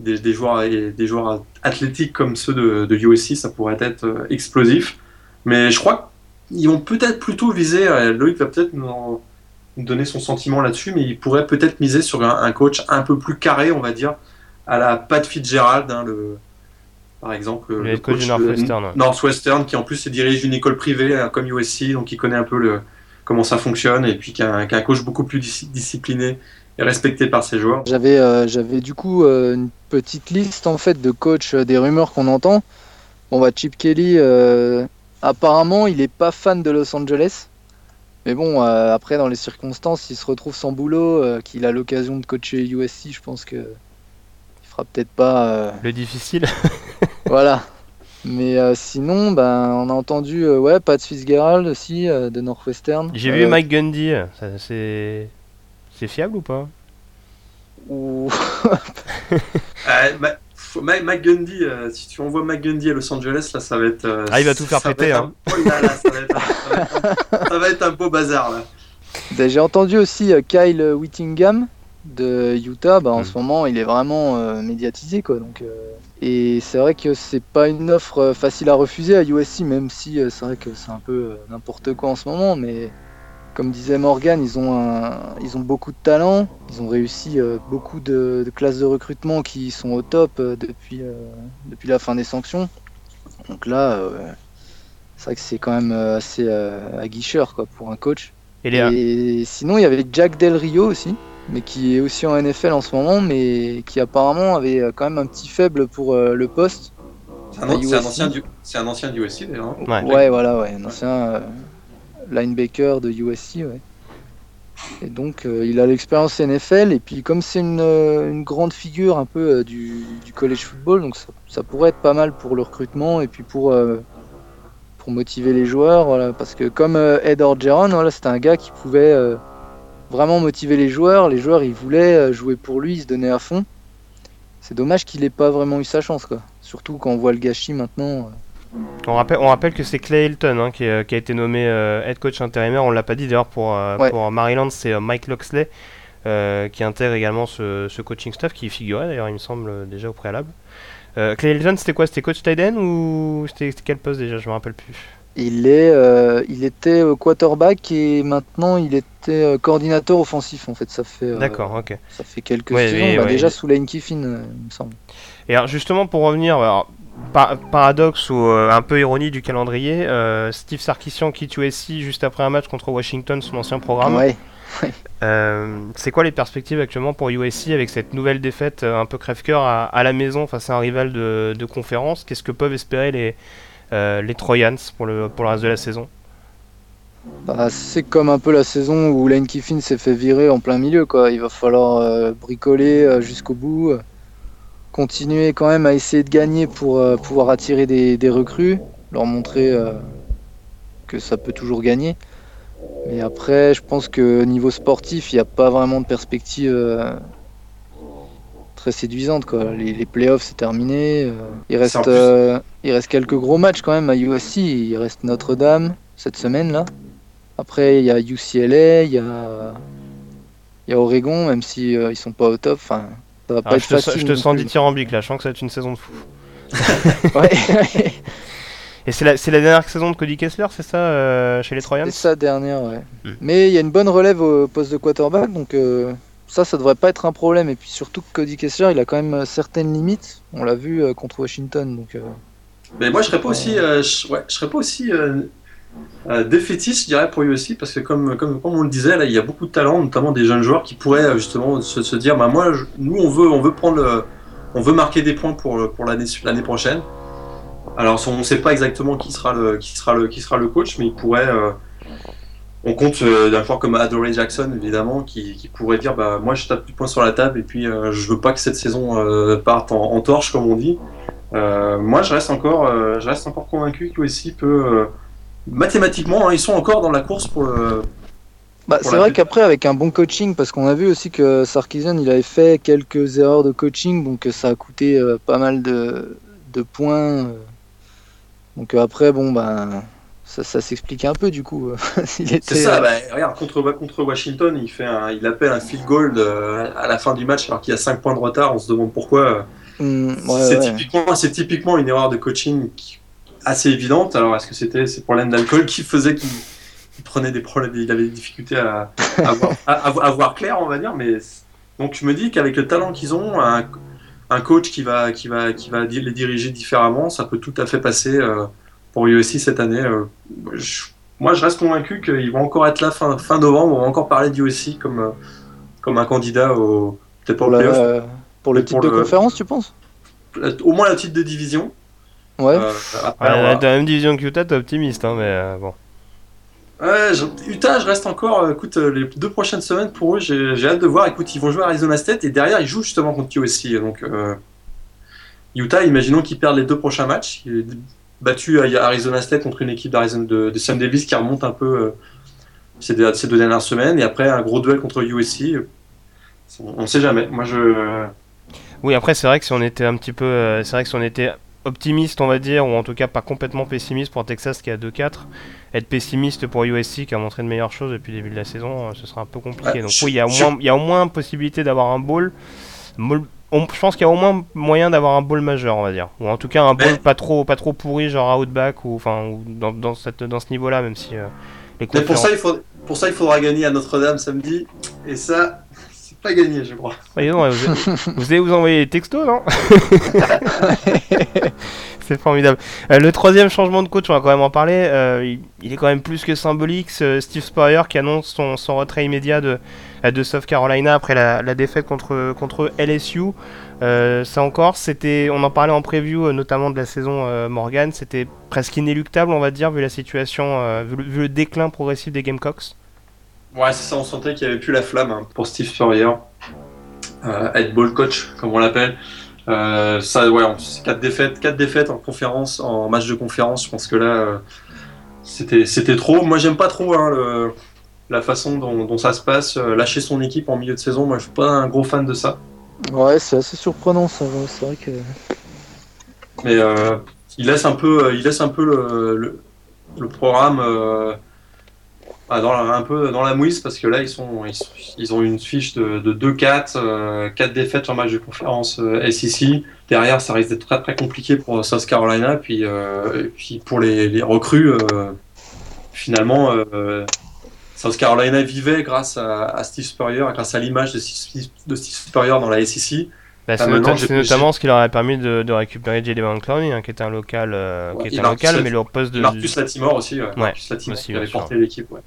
des, joueurs, des joueurs athlétiques comme ceux de, de USC, ça pourrait être euh, explosif. Mais je crois qu'ils vont peut-être plutôt viser, euh, Loïc va peut-être nous, donner son sentiment là-dessus, mais il pourrait peut-être miser sur un, coach un peu plus carré, on va dire, à la Pat Fitzgerald, hein, le, par exemple. Le, coach, du Northwestern. Northwestern, qui en plus dirige une école privée hein, comme USC, donc il connaît un peu le, comment ça fonctionne, et puis qui a, un coach beaucoup plus discipliné et respecté par ses joueurs. J'avais euh, j'avais du coup euh, une petite liste en fait de coachs euh, des rumeurs qu'on entend. Bon bah Chip Kelly, apparemment il est pas fan de Los Angeles. Mais bon, après dans les circonstances, s'il se retrouve sans boulot, qu'il a l'occasion de coacher USC, je pense que il fera peut-être pas. Le difficile. voilà. Mais sinon, ben, on a entendu ouais, Pat Fitzgerald aussi de Northwestern. J'ai vu Mike Gundy, c'est c'est fiable ou pas Ou... euh, McGundy, euh, si tu envoies McGundy à Los Angeles, là, ça va être. Euh, ah, il va tout faire péter, hein. Oh là là, ça, va être, ça va être un beau bazar, là. Ben, j'ai entendu aussi euh, Kyle Whittingham de Utah. Bah, en hmm. ce moment, il est vraiment médiatisé, quoi. Donc, et c'est vrai que c'est pas une offre facile à refuser à USC, même si c'est vrai que c'est un peu n'importe quoi en ce moment, mais comme disait Morgan, ils ont, ils ont beaucoup de talent. Ils ont réussi euh, beaucoup de, classes de recrutement qui sont au top euh, depuis, euh, depuis la fin des sanctions. Donc là, c'est vrai que c'est quand même assez aguicheur quoi, pour un coach. Et, sinon, il y avait Jack Del Rio aussi, mais qui est aussi en NFL en ce moment, mais qui apparemment avait quand même un petit faible pour le poste. C'est un, ancien du, un ancien du USC d'ailleurs. Ouais. ouais. voilà, ouais, un ancien linebacker de USC. Ouais. Et donc euh, il a l'expérience NFL et puis comme c'est une, euh, grande figure un peu euh, du, college football, donc ça, pourrait être pas mal pour le recrutement et puis pour, pour motiver les joueurs. Parce que comme Ed Orgeron, voilà, c'était un gars qui pouvait vraiment motiver les joueurs. Les joueurs ils voulaient jouer pour lui, ils se donnaient à fond. C'est dommage qu'il ait pas vraiment eu sa chance. Surtout quand on voit le gâchis maintenant. On rappelle, on rappelle que c'est Clay Hilton hein, qui, a été nommé euh, head coach intérimaire. On l'a pas dit d'ailleurs pour, euh, pour Maryland, c'est euh, Mike Loxley qui intègre également ce, coaching staff qui figurait d'ailleurs, il me semble, déjà au préalable. Clay Hilton, c'était quoi? C'était coach Tyden ou c'était quel poste déjà? Je me rappelle plus. Il, est, il était quarterback et maintenant il était coordinateur offensif en fait. Ça fait, D'accord, ok. Ça fait quelques saisons, bah, déjà sous Lane Kiffin, il me semble. Et alors justement pour revenir, paradoxe ou euh, un peu ironie du calendrier, euh, Steve Sarkisian quitte USC juste après un match contre Washington, son ancien programme. Euh, c'est quoi les perspectives actuellement pour USC avec cette nouvelle défaite un peu crève-cœur à, la maison face à un rival de, conférence? Qu'est-ce que peuvent espérer les, les Trojans pour le, pour le reste de la saison? Bah, c'est comme un peu la saison où Lane Kiffin s'est fait virer en plein milieu. Quoi. Il va falloir bricoler jusqu'au bout continuer quand même à essayer de gagner pour euh, pouvoir attirer des, recrues, leur montrer euh, que ça peut toujours gagner. Mais après, je pense que niveau sportif, il n'y a pas vraiment de perspective euh, très séduisante. Quoi. Les, playoffs, c'est terminé. il, reste, il reste quelques gros matchs quand même à USC. Il reste Notre-Dame cette semaine là. Après, il y a UCLA, il y a, il y a Oregon, même si ils sont pas au top. Enfin, ça va pas Ah, être je te, facile. je te sens dithyrambique là, je sens que ça va être une saison de fou. Ouais, Et c'est la, dernière saison de Cody Kessler, c'est ça, euh, chez les Troyans c'est sa dernière, ouais. Hmm. Mais il y a une bonne relève au poste de quarterback, donc euh, ça, ça devrait pas être un problème. Et puis surtout que Cody Kessler, il a quand même euh, certaines limites. On l'a vu euh, contre Washington, donc. euh, Mais moi, je serais pas aussi, euh, je, ouais, je serais pas aussi euh, défaitiste, je dirais, pour lui aussi, parce que comme, comme, comme on le disait, là, il y a beaucoup de talents, notamment des jeunes joueurs qui pourraient euh, justement se, dire, bah moi, nous, on veut, on veut prendre, on veut marquer des points pour, pour l'année, prochaine. Alors, on ne sait pas exactement qui sera le, qui sera le, qui sera le coach, mais il pourrait. euh, on compte euh, d'un joueur comme Adoree Jackson, évidemment, qui, pourrait dire, bah moi, je tape du poing sur la table et puis euh, je veux pas que cette saison parte en, torche, comme on dit. Moi, je reste encore, je reste encore convaincu qu'USC peut, mathématiquement, hein, ils sont encore dans la course pour le. Bah, c'est vrai qu'après, avec un bon coaching, parce qu'on a vu aussi que Sarkisian, il avait fait quelques erreurs de coaching, donc euh, ça a coûté euh, pas mal de, de points. euh. Donc après, bon, ben, ça, ça s'explique un peu du coup. C'est était, ça. Bah, regarde, contre, contre Washington, il fait, un, il appelle un field goal à la fin du match alors qu'il y a 5 points de retard. On se demande pourquoi. ouais, c'est ouais. typiquement, typiquement une erreur de coaching qui- assez évidente. Alors, est-ce que c'était ces problèmes d'alcool qui faisaient qu'il il prenait des problèmes, il avait des difficultés à, à, voir, à- à- à voir clair, on va dire. Mais donc, je me dis qu'avec le talent qu'ils ont, un, un coach qui va, qui va, qui va les diriger différemment, ça peut tout à fait passer euh, pour USC cette année. Euh, je- moi, je reste convaincu qu'ils vont encore être là fin, fin novembre. On va encore parler d'USC comme, euh, comme un candidat au peut-être pour, la- playoff, euh, pour le titre pour de le- conférence, tu penses? au moins le titre de division. Ouais. Euh, après, Ouais, Dans la même division que Utah, t'es optimiste, hein, mais euh, bon. Ouais, je- Utah, je reste encore. euh, Écoute, les deux prochaines semaines pour eux, j'ai j'ai hâte de voir. Écoute, ils vont jouer à Arizona State et derrière, ils jouent justement contre USC. Donc, euh, Utah, imaginons qu'ils perdent les deux prochains matchs. Il est battu à Arizona State contre une équipe d'Arizona de, de Sam Davis qui remonte un peu euh, ces, deux, ces deux dernières semaines. Et après, un gros duel contre USC. On ne sait jamais. Moi, je. Oui, après, c'est vrai que si on était un petit peu. euh, c'est vrai que si on était optimiste, on va dire, ou en tout cas pas complètement pessimiste pour Texas qui est à 2-4, être pessimiste pour USC qui a montré de meilleures choses depuis le début de la saison, euh, ce sera un peu compliqué. Ouais, Donc, oui, il y, a au moins- il y a au moins possibilité d'avoir un bowl. On- je pense qu'il y a au moins moyen d'avoir un bowl majeur, on va dire. Ou en tout cas un bowl pas trop, pas trop pourri, genre Outback, ou, enfin, ou dans, dans, cette, dans ce niveau-là, même si euh, les Mais pour ça, il faut, pour ça, il faudra gagner à Notre-Dame samedi. Et ça, pas gagné, je crois. Non, vous, allez, vous allez vous envoyer les textos, non C'est formidable. Euh, le troisième changement de coach, on va quand même en parler. euh, il, il est quand même plus que symbolique. ce Steve Spurrier qui annonce son, son retrait immédiat de, euh, de South Carolina après la, la défaite contre, contre LSU. Euh, ça encore, c'était, on en parlait en preview, notamment de la saison euh, Morgan. C'était presque inéluctable, on va dire, vu la situation, euh, vu, le, vu le déclin progressif des Gamecocks. Ouais, c'est ça, on sentait qu'il n'y avait plus la flamme hein, pour Steve Spurrier. Euh, head ball coach, comme on l'appelle. Euh, ça, ouais, quatre défaites, quatre défaites en conférence, en match de conférence. Je pense que là, euh, c'était, c'était trop. Moi, j'aime pas trop hein, le- la façon dont, dont ça se passe. Euh, lâcher son équipe en milieu de saison, moi, je suis pas un gros fan de ça. Ouais, c'est assez surprenant ça. C'est vrai que. Mais euh, il laisse un peu, il laisse un peu le, le, le programme ah, dans la, un peu dans la mouise parce que là ils sont, ils, ils ont une fiche de, de 2-4, euh, 4 défaites en match de conférence euh, SEC. Derrière, ça risque d'être très très compliqué pour South Carolina. Puis, euh, et puis pour les, les recrues, euh, finalement, euh, South Carolina vivait grâce à, à Steve Spurrier, grâce à l'image de Steve, de Steve Spurrier dans la SEC. Bah, c'est Ah, c'est notamment ce qui leur a permis de, de récupérer Jalen Clowney, hein, qui était un local, euh, Ouais, qui était un local, mais le poste de. Marcus Latimore aussi, ouais. Ouais, Marcus Latimore aussi, qui avait porté l'équipe. Ouais.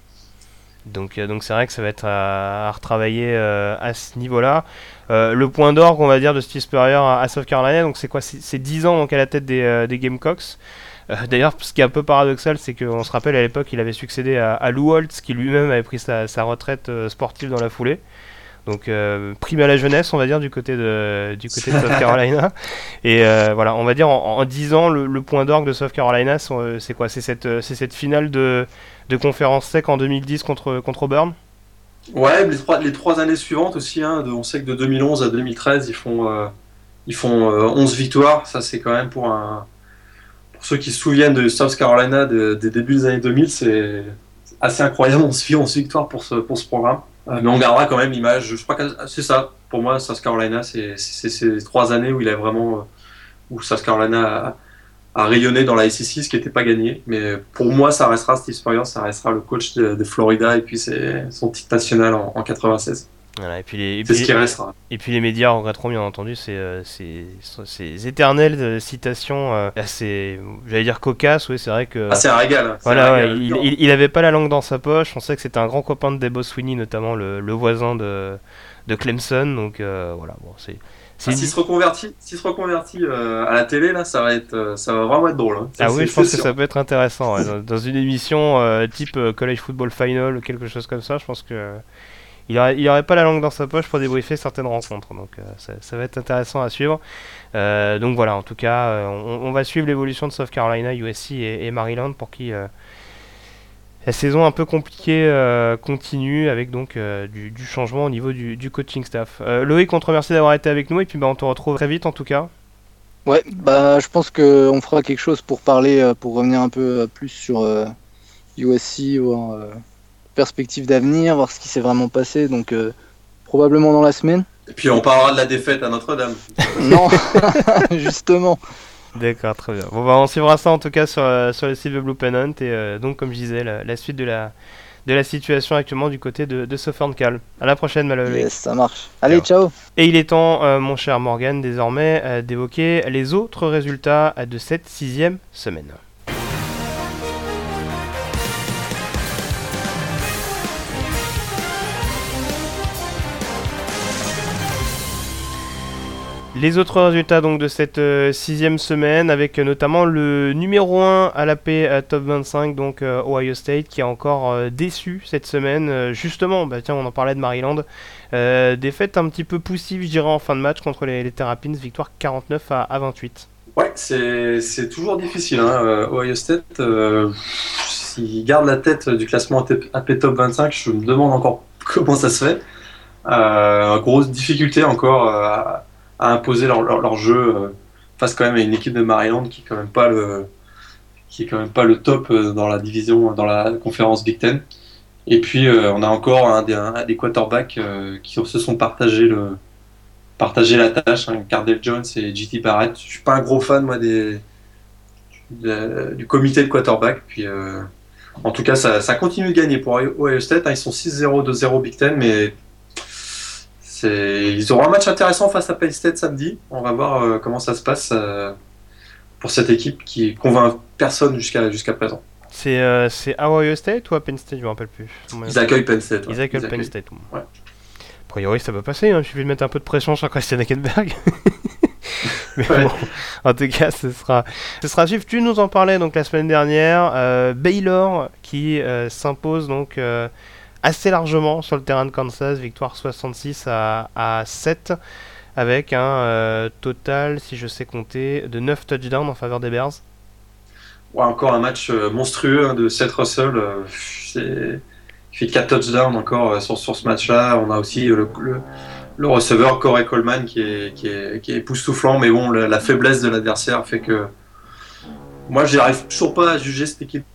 Donc, euh, donc c'est vrai que ça va être à, à retravailler euh, à ce niveau-là. Euh, le point d'orgue, on va dire, de Steve Spurrier à, à South Carolina, donc c'est quoi? C'est c'est 10 ans donc à la tête des, des Gamecocks. D'ailleurs, ce qui est un peu paradoxal, c'est qu'on se rappelle à l'époque, il avait succédé à, à Lou Holtz, qui lui-même avait pris sa, sa retraite sportive dans la foulée. Donc, euh, prime à la jeunesse, on va dire, du côté de, du côté de South Carolina. Et euh, voilà, on va dire en, en 10 ans, le, le point d'orgue de South Carolina, c'est quoi? C'est cette, c'est cette finale de, de conférence sec en 2010 contre, contre Auburn? Ouais, les trois, les trois années suivantes aussi, hein, on sait que de 2011 à 2013, ils font, euh, ils font euh, 11 victoires. Ça, c'est quand même pour. Pour ceux qui se souviennent de South Carolina de- des débuts des années 2000, c'est assez incroyable. On suit 11 victoires pour ce, pour ce programme. mais on gardera quand même l'image. Je crois que c'est ça. Pour moi, South Carolina, c'est ces trois années où il a vraiment. où South Carolina a, rayonné dans la SEC, ce qui n'était pas gagné. Mais pour moi, ça restera Steve Spurrier, ça restera le coach de, Florida et puis son titre national en, en 96 et puis les, c'est ce qui restera. Et puis les médias regretteront bien entendu ces, euh, ces, éternelles euh, citations euh, assez, j'allais dire cocasses, oui c'est vrai que... Ah c'est un régal. Hein. Voilà, il, il, avait pas la langue dans sa poche, on sait que c'était un grand copain de Debo Sweeney, notamment le, le voisin de, de Clemson, donc voilà, bon c'est... Ah, s'il se reconvertit, se reconvertit à la télé là, ça va être, ça va vraiment être drôle. Hein. ah oui, je pense que ça peut être intéressant dans, une émission type College Football Final ou quelque chose comme ça. Je pense que il aurait, pas la langue dans sa poche pour débriefer certaines rencontres. Donc euh, ça, va être intéressant à suivre. Euh, donc voilà, en tout cas, euh, on, va suivre l'évolution de South Carolina, USC et, Maryland pour qui la saison un peu compliquée continue avec donc du, changement au niveau du, coaching staff. Loïc, on te remercie d'avoir été avec nous et puis bah, on te retrouve très vite en tout cas. Ouais, bah je pense qu'on fera quelque chose pour parler, pour revenir un peu plus sur USC ou perspective d'avenir, voir ce qui s'est vraiment passé. Donc, euh, probablement dans la semaine. Et puis, on parlera de la défaite à Notre-Dame. non, justement. D'accord, très bien. Bon, bah, on suivra ça en tout cas sur, euh, sur le site de Blue Pennant. Et euh, donc, comme je disais, la, suite de la, de la situation actuellement du côté de, de Cal. À la prochaine, Malheur. Yes, ça marche. Allez, ciao. Et il est temps, mon cher Morgan, désormais, d'évoquer les autres résultats de cette sixième semaine. Les autres résultats donc de cette euh, sixième semaine, avec notamment le numéro 1 à la paix top 25, donc euh, Ohio State, qui a encore euh, déçu cette semaine. justement, bah, tiens, on en parlait de Maryland. défaite un petit peu poussive, je dirais, en fin de match contre les, les Terrapins, victoire 49 à, 28. Ouais, c'est toujours difficile. Hein. Ohio State, s'il garde la tête du classement AP Top 25, je me demande encore comment ça se fait. grosse difficulté encore à imposer leur, leur, jeu euh, face quand même à une équipe de Maryland qui est quand même pas le qui est quand même pas le top euh, dans la division dans la conférence Big Ten. Et puis euh, on a encore un des, un des quarterbacks qui se sont partagés le partagé la tâche, hein, Cardell Jones et JT Barrett. Je suis pas un gros fan moi des du comité de quarterback. Puis en tout cas ça, ça, continue de gagner pour Ohio State. Hein. ils sont 6-0 de 0 Big Ten, mais ils auront un match intéressant face à Penn State samedi. On va voir euh, comment ça se passe euh, pour cette équipe qui convainc personne jusqu'à jusqu'à présent. C'est euh, Ohio State ou à Penn State? Je me rappelle plus. Ils accueillent Penn State. Ils accueillent Penn State. Ouais. A priori, ça peut passer. Hein. Il suffit de mettre un peu de pression sur Christian Hackenberg. Mais bon, en tout cas, ce sera, ce sera suivre. Tu nous en parlais donc la semaine dernière. Baylor qui s'impose donc assez largement sur le terrain de Kansas, victoire 66 à, à 7 avec un euh, total, si je sais compter, de 9 touchdowns en faveur des Bears. Ouais, encore un match euh, monstrueux hein, de Seth Russell. Euh, il fait 4 touchdowns encore sur, sur ce match-là. On a aussi le, le, receveur Corey Coleman qui est, qui est, qui est époustouflant, mais bon, la, la faiblesse de l'adversaire fait que moi, j'arrive toujours pas à juger cette équipe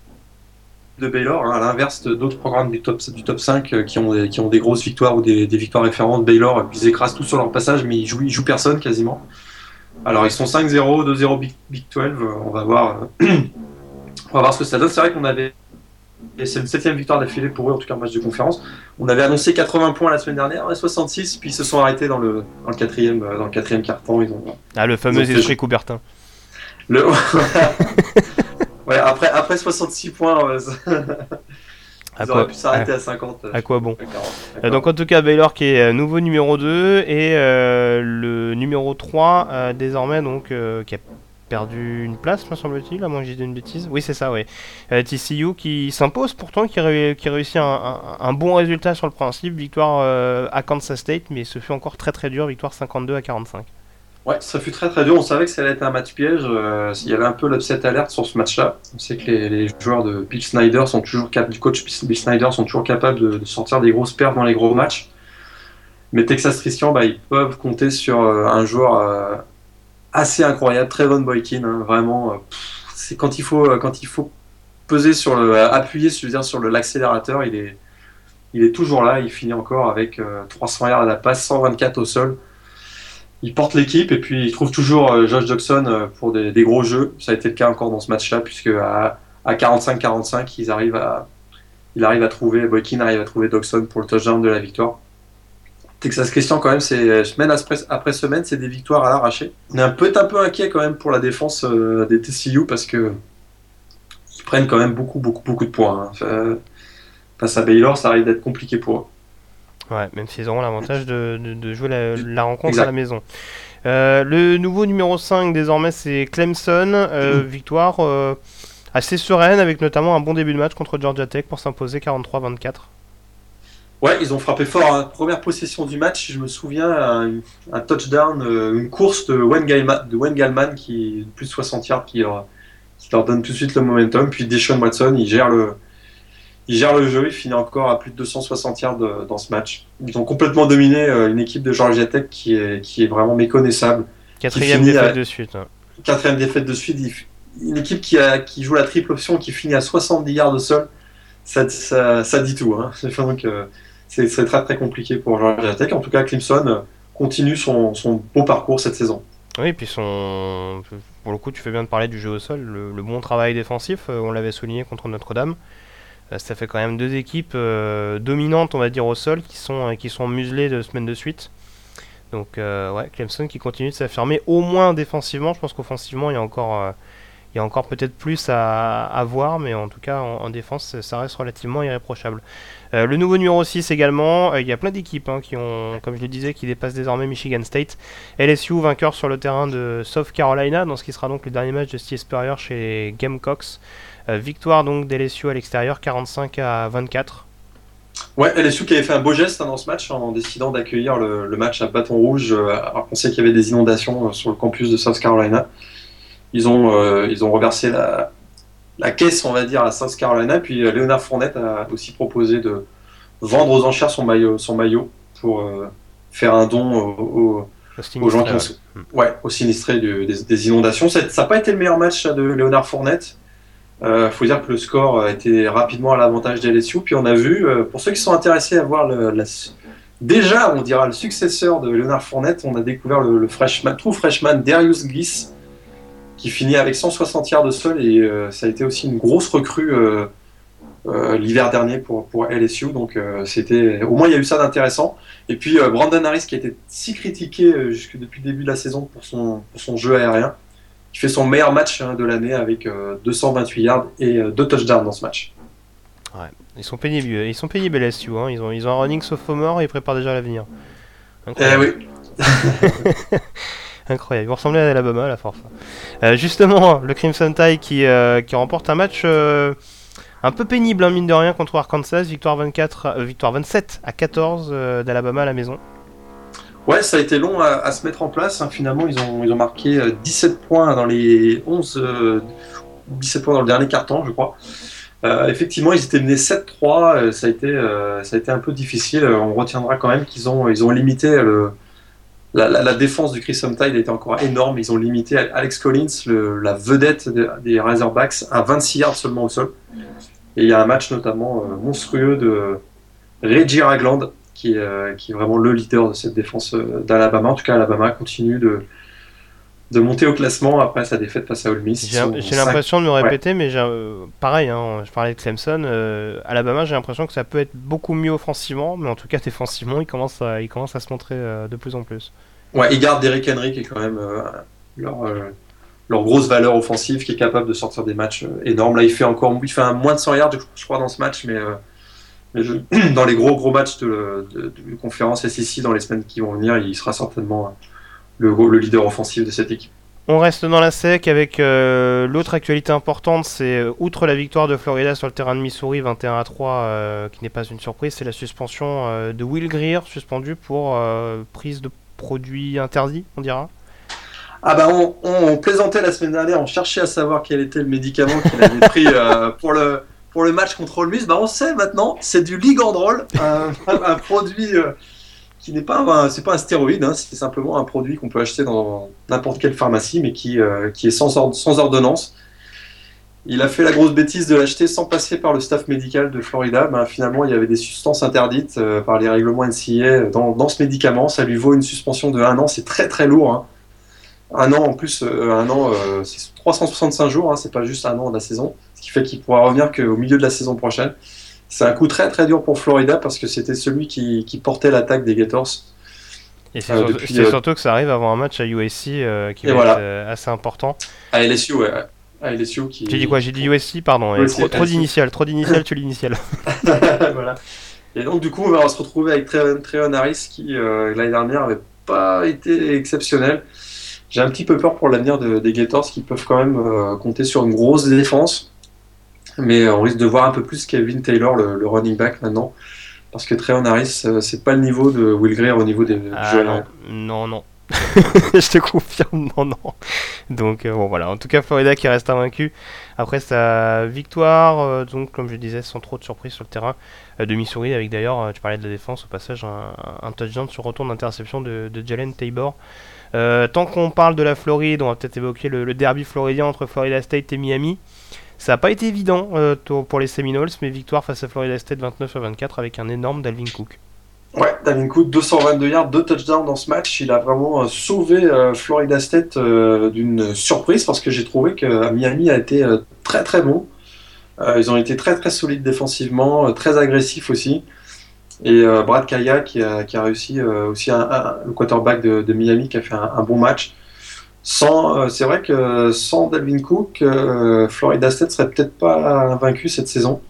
de Baylor, hein, à l'inverse d'autres programmes du top, du top 5 euh, qui, ont des, qui ont des grosses victoires ou des, victoires référentes. Baylor, ils écrasent tout sur leur passage, mais ils jouent, ils jouent personne quasiment. Alors ils sont 5-0, 2-0 Big, 12. Euh, on va voir, euh, on va voir ce que ça donne. C'est vrai qu'on avait c'est une septième victoire d'affilée pour eux, en tout cas en match de conférence. On avait annoncé 80 points la semaine dernière, 66, puis ils se sont arrêtés dans le, dans le quatrième, dans le quatrième. Ils ont, ah, le fameux esprit Coubertin. Le... Ouais, après, après 66 points, Ils auraient pu s'arrêter à, 50. À quoi bon euh, Donc en tout cas Baylor qui est euh, nouveau numéro 2 et euh, le numéro 3 désormais donc qui a perdu une place me semble-t-il, à moins que j'ai dit une bêtise. Oui c'est ça oui. TCU qui s'impose pourtant, qui, qui réussit un, un, bon résultat sur le principe, victoire à Kansas State mais ce fut encore très très dur, victoire 52 à 45. Ouais, ça fut très très dur. On savait que ça allait être un match piège. Euh, il y avait un peu l'upset alerte sur ce match-là. On sait que les, joueurs de Bill Snyder sont toujours du coach Bill Snyder sont toujours capables de, sortir des grosses pertes dans les gros matchs. Mais Texas Christian, bah, ils peuvent compter sur euh, un joueur euh, assez incroyable, Trevon Boykin. Hein, vraiment, c'est quand il faut quand il faut peser sur le, appuyer, je veux dire, sur l'accélérateur. Il est, il est toujours là. Il finit encore avec 300 yards à la passe, 124 au sol. Il porte l'équipe et puis il trouve toujours Josh Jackson pour des, gros jeux. Ça a été le cas encore dans ce match-là, puisque à, à 45-45, ils arrivent à, il arrive à trouver, Boykin arrive à trouver Dawson pour le touchdown de la victoire. Texas Christian, quand même, c'est semaine après, semaine, c'est des victoires à l'arraché. On est un peu, un peu inquiet quand même pour la défense euh, des TCU parce que ils prennent quand même beaucoup, beaucoup, beaucoup de points. Hein. Face à Baylor, ça arrive d'être compliqué pour eux. Ouais, même s'ils auront l'avantage de, jouer la, rencontre à la maison. Euh, le nouveau numéro 5 désormais c'est Clemson. Euh, victoire assez sereine, avec notamment un bon début de match contre Georgia Tech pour s'imposer 43-24. Ouais, ils ont frappé fort. Hein. Première possession du match, je me souviens, un, touchdown, euh, une course de Wayne Gallman, de qui plus de 60 yards, qui leur, donne tout de suite le momentum. Puis Deshaun Watson, il gère le, il gère le jeu, il finit encore à plus de 260 yards dans ce match. Ils ont complètement dominé euh, une équipe de Georgia Tech qui est, qui est vraiment méconnaissable. Quatrième défaite de suite. Hein. Quatrième défaite de suite une équipe qui, a, qui joue la triple option, qui finit à 70 yards de sol, ça, ça, dit tout. Hein. Donc, euh, c'est très très compliqué pour Georgia Tech. En tout cas, Clemson continue son, son beau parcours cette saison. Oui, et puis son... pour le coup, tu fais bien de parler du jeu au sol, le, bon travail défensif, euh, on l'avait souligné contre Notre-Dame. Euh, ça fait quand même deux équipes dominantes, on va dire, au sol, qui sont, qui sont muselées de semaines de suite. Donc, ouais, Clemson qui continue de s'affirmer, au moins défensivement. Je pense qu'offensivement, il y a encore encore peut-être plus à, voir, mais en tout cas en, défense, ça reste relativement irréprochable. Euh, le nouveau numéro 6 également, euh, il y a plein d'équipes hein, qui ont, comme je le disais, qui dépassent désormais Michigan State. LSU vainqueur sur le terrain de South Carolina, dans ce qui sera donc le dernier match de Steve Spurrier chez Gamecocks. Euh, victoire donc d'LSU à l'extérieur, 45 à 24. Ouais, LSU qui avait fait un beau geste hein, dans ce match en décidant d'accueillir le, le, match à bâton rouge, alors qu'on sait qu'il y avait des inondations sur le campus de South Carolina. Ils ont, euh, ils ont reversé la, la, caisse, on va dire, à South Carolina. Puis euh, Léonard Fournette a aussi proposé de vendre aux enchères son maillot, son maillot pour euh, faire un don aux, gens qui ont, ouais, aux sinistrés des, inondations. Ça n'a pas été le meilleur match de Léonard Fournette. Il faut dire que le score a été rapidement à l'avantage des LSU. Puis on a vu, pour ceux qui sont intéressés à voir le, déjà, on dira le successeur de Léonard Fournette, on a découvert le, freshman, true freshman Darius Gliss, qui finit avec 160 yards de sol et euh, ça a été aussi une grosse recrue euh, euh, l'hiver dernier pour, pour LSU. Donc c'était au moins il y a eu ça d'intéressant. Et puis Brandon Harris qui a été si critiqué jusque depuis le début de la saison pour son, pour son jeu aérien, qui fait son meilleur match hein, de l'année avec 228 yards et deux touchdowns dans ce match. Ouais, ils sont pénibles, ils sont LSU. Hein. Ils ont ils ont un running sophomore et ils préparent déjà l'avenir. Eh oui. Incroyable. Vous ressemblez à Alabama à la force. Euh, justement, le Crimson Tide qui, euh, qui remporte un match euh, un peu pénible, hein, mine de rien, contre Arkansas. Victoire, 24, victoire 27 à 14 d'Alabama à la maison. Ouais, ça a été long à, se mettre en place. Hein. Finalement, ils ont, ils ont marqué 17 points dans les 11, 17 points dans le dernier carton, je crois. effectivement, ils étaient menés 7-3. ça, a été, ça a été un peu difficile. On retiendra quand même qu'ils ont, ils ont limité le, la, défense du Crimson Tide était encore énorme. Ils ont limité Alex Collins, la vedette des Razorbacks, à 26 yards seulement au sol. Et il y a un match notamment euh, monstrueux de Reggie Ragland, qui, euh, qui, est vraiment le leader de cette défense euh, d'Alabama. En tout cas, Alabama continue de, de monter au classement après sa défaite face à Ole Miss. J'ai l'impression de me répéter, mais pareil, hein, je parlais de Clemson. Alabama, j'ai l'impression que ça peut être beaucoup mieux offensivement, mais en tout cas défensivement, il commence à, il commence à se montrer de plus en plus. Ouais, ils gardent Derrick Henry qui est quand même euh, leur, euh, leur, grosse valeur offensive, qui est capable de sortir des matchs euh, énormes. Là, il fait encore il fait un moins de 100 yards, je crois, dans ce match, mais, dans les gros gros matchs de, de, conférence SEC dans les semaines qui vont venir, il sera certainement le, le leader offensif de cette équipe. On reste dans la SEC avec l'autre actualité importante, c'est outre la victoire de Florida sur le terrain de Missouri 21 à 3, qui n'est pas une surprise, c'est la suspension de Will Greer, suspendu pour prise de produit interdit, on dira ah bah on, plaisantait la semaine dernière, on cherchait à savoir quel était le médicament qu'il avait pris euh, pour, le, pour le match contre Ole Bah on sait maintenant, c'est du Ligandrol, un, un produit euh, qui n'est pas c'est pas un stéroïde, hein, c'est simplement un produit qu'on peut acheter dans n'importe quelle pharmacie, mais qui, euh, qui est sans, sans ordonnance. il a fait la grosse bêtise de l'acheter sans passer par le staff médical de Florida. Ben, finalement, il y avait des substances interdites euh, par les règlements NCA dans, dans, ce médicament. Ça lui vaut une suspension de un an. C'est très très lourd. Hein. Un an en plus, un an, c'est 365 jours. Hein, c'est pas juste un an de la saison. Ce qui fait qu'il pourra revenir qu'au milieu de la saison prochaine. C'est un coup très très dur pour Florida parce que c'était celui qui, qui portait l'attaque des Gators. Et c'est surtout, que ça arrive avant un match à USC qui va être assez important. À LSU, ouais. LSU qui. J'ai dit quoi? J'ai dit USC, pardon. trop, d'initiales, trop d'initiales, tu l'initiales. voilà. Et donc, du coup, on va se retrouver avec Treon Harris qui, euh, l'année dernière, n'avait pas été exceptionnel. J'ai un petit peu peur pour l'avenir des Gators qui peuvent quand même euh, compter sur une grosse défense. Mais on risque de voir un peu plus Kevin Taylor, le, running back, maintenant. Parce que Treon Harris, euh, c'est pas le niveau de Will Greer au niveau des ah, Non, non, je te confirme, non, non. Donc euh, bon voilà, en tout cas Florida qui reste invaincu après sa victoire, euh, donc comme je disais, sans trop de surprise sur le terrain euh, de Missouri, avec d'ailleurs, tu parlais de la défense au passage, un, touchdown sur retour d'interception de, Jalen Tabor. tant qu'on parle de la Floride, on va peut-être évoquer le, derby floridien entre Florida State et Miami. Ça n'a pas été évident pour les Seminoles, mais victoire face à Florida State 29 à 24 avec un énorme Dalvin Cook. Ouais, Dalvin Cook, 222 yards, 2 touchdowns dans ce match. Il a vraiment euh, sauvé euh, Florida State euh, d'une surprise parce que j'ai trouvé que Miami a été très très bon. ils ont été très très solides défensivement, très agressifs aussi. Et Brad Kaya qui a, réussi aussi le quarterback de, Miami qui a fait un, bon match. Sans, c'est vrai que sans Dalvin Cook, Florida State serait peut-être pas vaincu cette saison.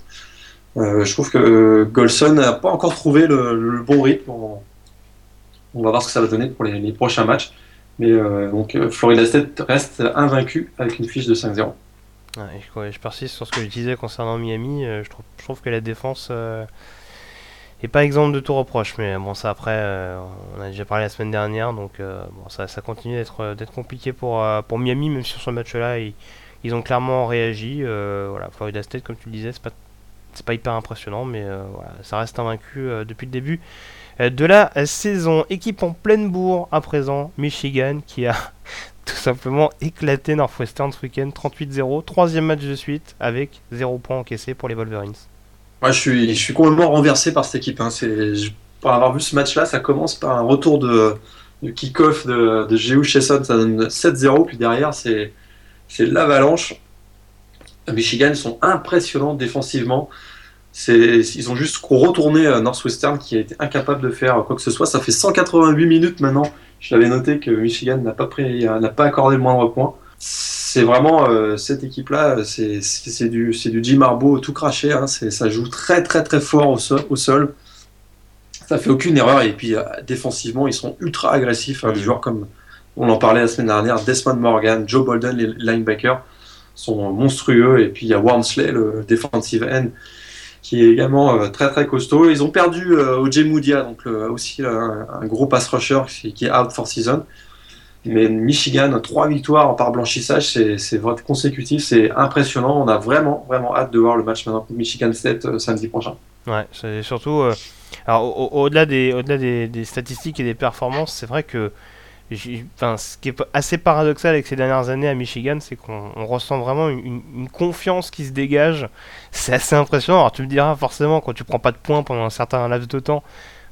Euh, je trouve que Golson n'a pas encore trouvé le, bon rythme. On, va voir ce que ça va donner pour les, prochains matchs. Mais euh, donc euh, Florida State reste invaincu avec une fiche de 5-0. je, persiste sur ce que je disais concernant Miami. je, trouve, que la défense n'est pas exemple de tout reproche. Mais bon, ça après, on a déjà parlé la semaine dernière. Donc bon, ça, continue d'être compliqué pour, Miami, même sur ce match-là, ils, ont clairement réagi. voilà, Florida State, comme tu le disais, c'est pas pas hyper impressionnant, mais euh, voilà, ça reste invaincu euh, depuis le début euh, de la saison. Équipe en pleine bourre à présent, Michigan qui a tout simplement éclaté Northwestern ce week-end 38-0, troisième match de suite avec 0 points encaissés pour les Wolverines. Moi je suis, complètement renversé par cette équipe. Hein. pour avoir vu ce match-là, ça commence par un retour de, kick-off de, de Chesson, ça donne 7-0, puis derrière c'est l'avalanche. Michigan sont impressionnants défensivement. Ils ont juste retourné euh, Northwestern qui a été incapable de faire quoi que ce soit. Ça fait 188 minutes maintenant. Je l'avais noté que Michigan n'a pas, pas accordé le moindre point. C'est vraiment euh, cette équipe-là, c'est du, du Jim Harbaugh tout craché. Hein. Ça joue très très très fort au sol, au sol. Ça fait aucune erreur. Et puis euh, défensivement, ils sont ultra agressifs. Hein. Des joueurs comme on en parlait la semaine dernière, Desmond Morgan, Joe Bolden, les linebackers sont monstrueux. Et puis il y a Wormsley, le defensive end, qui est également euh, très très costaud. Ils ont perdu euh, au Moudia, donc aussi un gros pass rusher qui, est out for season. Mais Michigan, trois victoires par blanchissage, c'est consécutif, c'est impressionnant. On a vraiment vraiment hâte de voir le match maintenant Michigan State euh, samedi prochain. Ouais, c'est surtout. alors au-delà des, au-delà des, des, statistiques et des performances, c'est vrai que ce qui est assez paradoxal avec ces dernières années à Michigan, c'est qu'on ressent vraiment une, confiance qui se dégage. C'est assez impressionnant. Alors tu me diras forcément quand tu prends pas de points pendant un certain laps de temps,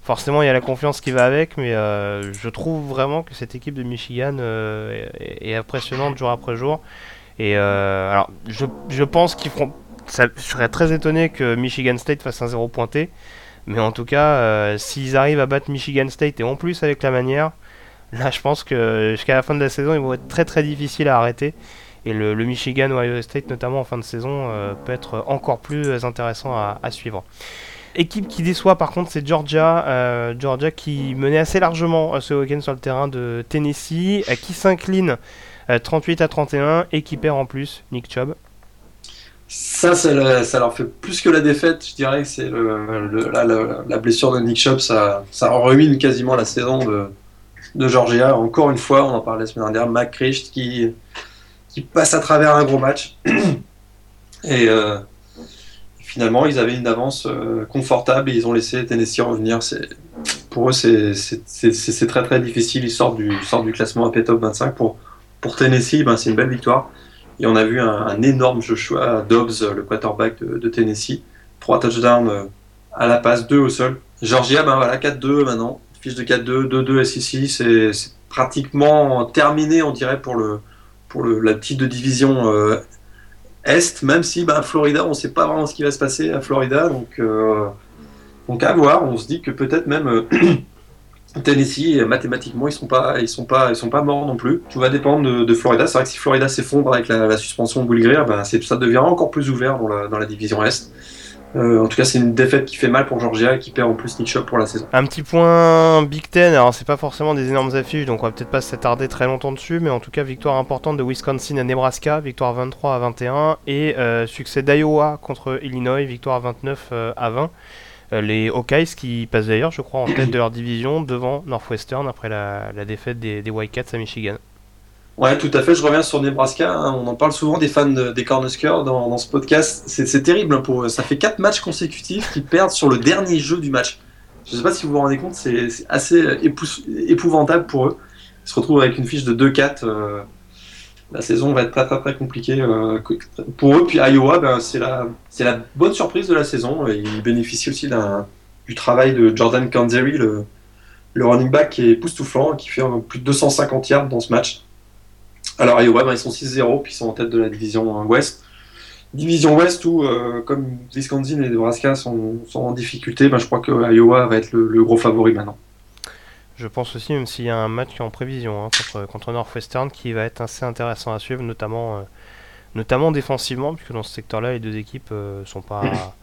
forcément il y a la confiance qui va avec, mais euh, je trouve vraiment que cette équipe de Michigan euh, est, impressionnante jour après jour. Et euh, je, pense qu'ils feront. Je serais très étonné que Michigan State fasse un zéro pointé. Mais en tout cas, s'ils arrivent à battre Michigan State et en plus avec la manière, Là, je pense que jusqu'à la fin de la saison, ils vont être très très difficiles à arrêter. Et le, Michigan ou Iowa State, notamment en fin de saison, peut être encore plus intéressant à, suivre. Équipe qui déçoit par contre, c'est Georgia. Euh, Georgia qui menait assez largement euh, ce week-end sur le terrain de Tennessee, qui s'incline 38 à 31 et qui perd en plus Nick Chubb. Ça, ça, leur fait plus que la défaite, je dirais. C'est la, blessure de Nick Chubb, ça, ça ruine quasiment la saison de, Georgia. Encore une fois, on en parlait la semaine dernière, Mac qui, qui passe à travers un gros match. Et euh, finalement, ils avaient une avance euh, confortable et ils ont laissé Tennessee revenir. Pour eux, c'est très très difficile. Ils sortent du, sortent du classement AP Top 25. Pour, pour Tennessee, ben, c'est une belle victoire. Et on a vu un, énorme Joshua Dobbs, le quarterback de, Tennessee. Trois touchdowns à la passe, deux au sol. Georgia, ben voilà, 4-2 maintenant. Fiche de 4-2, 2-2 SEC, c'est pratiquement terminé, on dirait, pour le, pour le, la petite division Est, même si ben, Florida, on ne sait pas vraiment ce qui va se passer à Florida. Donc, donc à voir, on se dit que peut-être même Tennessee, mathématiquement, ils sont pas, ils sont pas, ils sont pas morts non plus. Tout va dépendre de, Florida. C'est vrai que si Florida s'effondre avec la, suspension de Will Greer, ben ça devient encore plus ouvert dans la, division Est. Euh, en tout cas, c'est une défaite qui fait mal pour Georgia et qui perd en plus Nick pour la saison. Un petit point Big Ten. Alors, c'est pas forcément des énormes affiches, donc on va peut-être pas s'attarder très longtemps dessus, mais en tout cas, victoire importante de Wisconsin à Nebraska, victoire 23 à 21, et euh, succès d'Iowa contre Illinois, victoire 29 euh, à 20. Euh, les Hawkeyes qui passent d'ailleurs, je crois, en tête de leur division devant Northwestern après la, défaite des, des White Cats à Michigan. Ouais, tout à fait. Je reviens sur Nebraska. Hein. On en parle souvent des fans des Cornhuskers dans, dans ce podcast. C'est terrible hein, pour eux. Ça fait quatre matchs consécutifs qu'ils perdent sur le dernier jeu du match. Je ne sais pas si vous vous rendez compte, c'est assez épouvantable pour eux. Ils se retrouvent avec une fiche de 2-4 la saison va être très très très compliquée euh, pour eux. Puis Iowa, ben, c'est la, la bonne surprise de la saison. Ils bénéficient aussi du travail de Jordan Kanzeri, le, le running back qui est époustouflant, qui fait plus de 250 yards dans ce match. Alors Iowa, ben, ils sont 6-0, puis ils sont en tête de la division Ouest. Division Ouest où, euh, comme Wisconsin et Nebraska sont, sont en difficulté, ben, je crois que Iowa va être le gros favori maintenant. Je pense aussi, même s'il y a un match en prévision hein, contre, contre, Northwestern qui va être assez intéressant à suivre, notamment, euh, notamment défensivement, puisque dans ce secteur-là, les deux équipes euh, sont pas.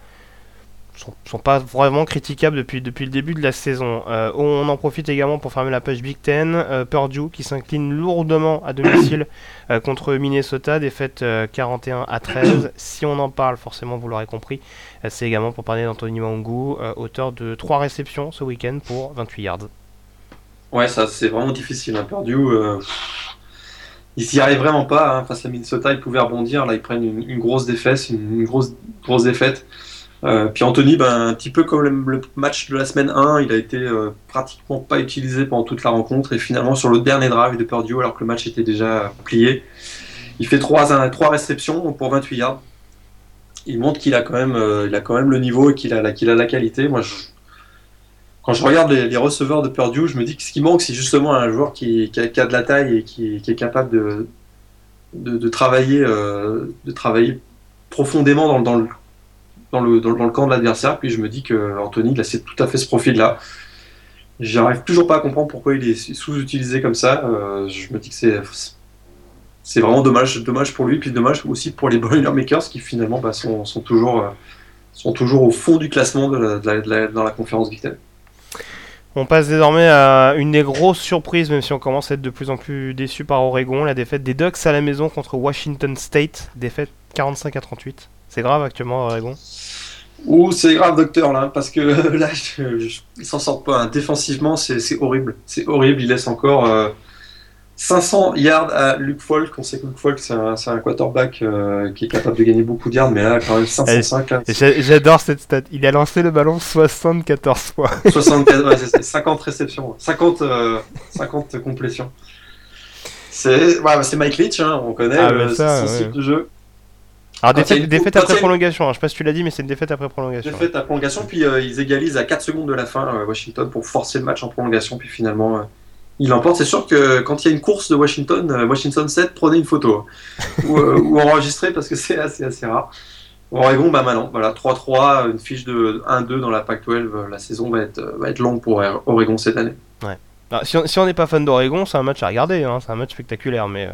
Sont, pas vraiment critiquables depuis, depuis le début de la saison. Euh, on en profite également pour fermer la page Big Ten. Purdue qui s'incline lourdement à domicile contre Minnesota, défaite 41 à 13. Si on en parle, forcément vous l'aurez compris, c'est également pour parler d'Anthony Mangu, auteur de 3 réceptions ce week-end pour 28 yards. Ouais, ça c'est vraiment difficile. Hein. Perdu, euh, ils s'y arrivent vraiment pas. Hein. Face à Minnesota, ils pouvaient rebondir. Là, ils prennent une, grosse défaite, une, grosse, grosse défaite. Euh, puis Anthony, ben, un petit peu comme le, match de la semaine 1, il a été euh, pratiquement pas utilisé pendant toute la rencontre. Et finalement, sur le dernier drive de Purdue, alors que le match était déjà plié, il fait 3, 3 réceptions pour 28 yards. Il montre qu'il a, quand même, a quand même le niveau et qu'il a, la qualité. Moi, quand je regarde les, receveurs de Purdue, je me dis que ce qui manque, c'est justement un joueur qui, a, de la taille et qui, est capable de, travailler, euh, de travailler profondément dans, le, dans, le, dans, le camp de l'adversaire. Puis je me dis que Anthony, il a tout à fait ce profil-là. J'arrive toujours pas à comprendre pourquoi il est sous-utilisé comme ça. Euh, je me dis que c'est c'est vraiment dommage, dommage pour lui, puis dommage aussi pour les Boilermakers qui finalement bah, sont, sont, toujours, euh, sont toujours au fond du classement dans la conférence Big on passe désormais à une des grosses surprises, même si on commence à être de plus en plus déçu par Oregon, la défaite des Ducks à la maison contre Washington State, défaite 45 à 38. C'est grave actuellement Oregon Ouh, c'est grave, docteur, là, parce que là, ils s'en sortent pas. Hein. Défensivement, c'est horrible. C'est horrible. Il laisse encore euh, 500 yards à Luke Falk. On sait que Luke Falk, c'est un, quarterback euh, qui est capable de gagner beaucoup de yards, mais là, quand même 505. J'adore cette stat. Il a lancé le ballon 74 fois. 74, 50 réceptions, 50, 50 euh, complétions. C'est Mike Leach, hein, on connaît ah, euh, son style de jeu. Alors, défaite, après prolongation, hein. je sais pas si tu l'as dit, mais c'est une défaite après prolongation. Défaite après prolongation, puis ils égalisent à 4 secondes de la fin, Washington, pour forcer le match en prolongation, puis finalement il emporte. C'est sûr que quand il y a une course de Washington, euh, Washington 7, prenez une photo ou, euh, ou, enregistrez parce que c'est assez, assez rare. Oregon, bah maintenant, voilà, 3-3, une fiche de 1-2 dans la PAC-12. Euh, la saison va être, va être longue pour Oregon cette année. Ouais. Alors, si on n'est pas fan d'Oregon, c'est un match à regarder, hein, c'est un match spectaculaire, mais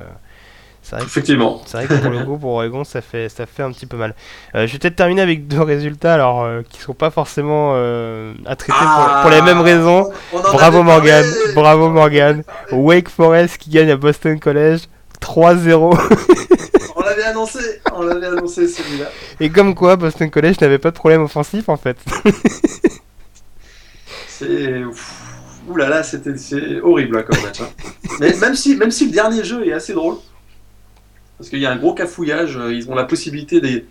Effectivement. C'est vrai que pour le coup, pour Oregon, ça fait, ça fait un petit peu mal. Euh, je vais peut-être terminer avec deux résultats alors euh, qui sont pas forcément euh, à traiter pour, les mêmes raisons. Bravo Morgan, bravo Morgan. Wake Forest qui gagne à Boston College 3-0. on l'avait annoncé, on l'avait annoncé celui-là. Et comme quoi, Boston College n'avait pas de problème offensif en fait. c'est Ouh là là, c'était horrible hein, comme match. Hein. Mais même si, même si le dernier jeu est assez drôle, parce qu'il y a un gros cafouillage. Euh, ils ont la possibilité de,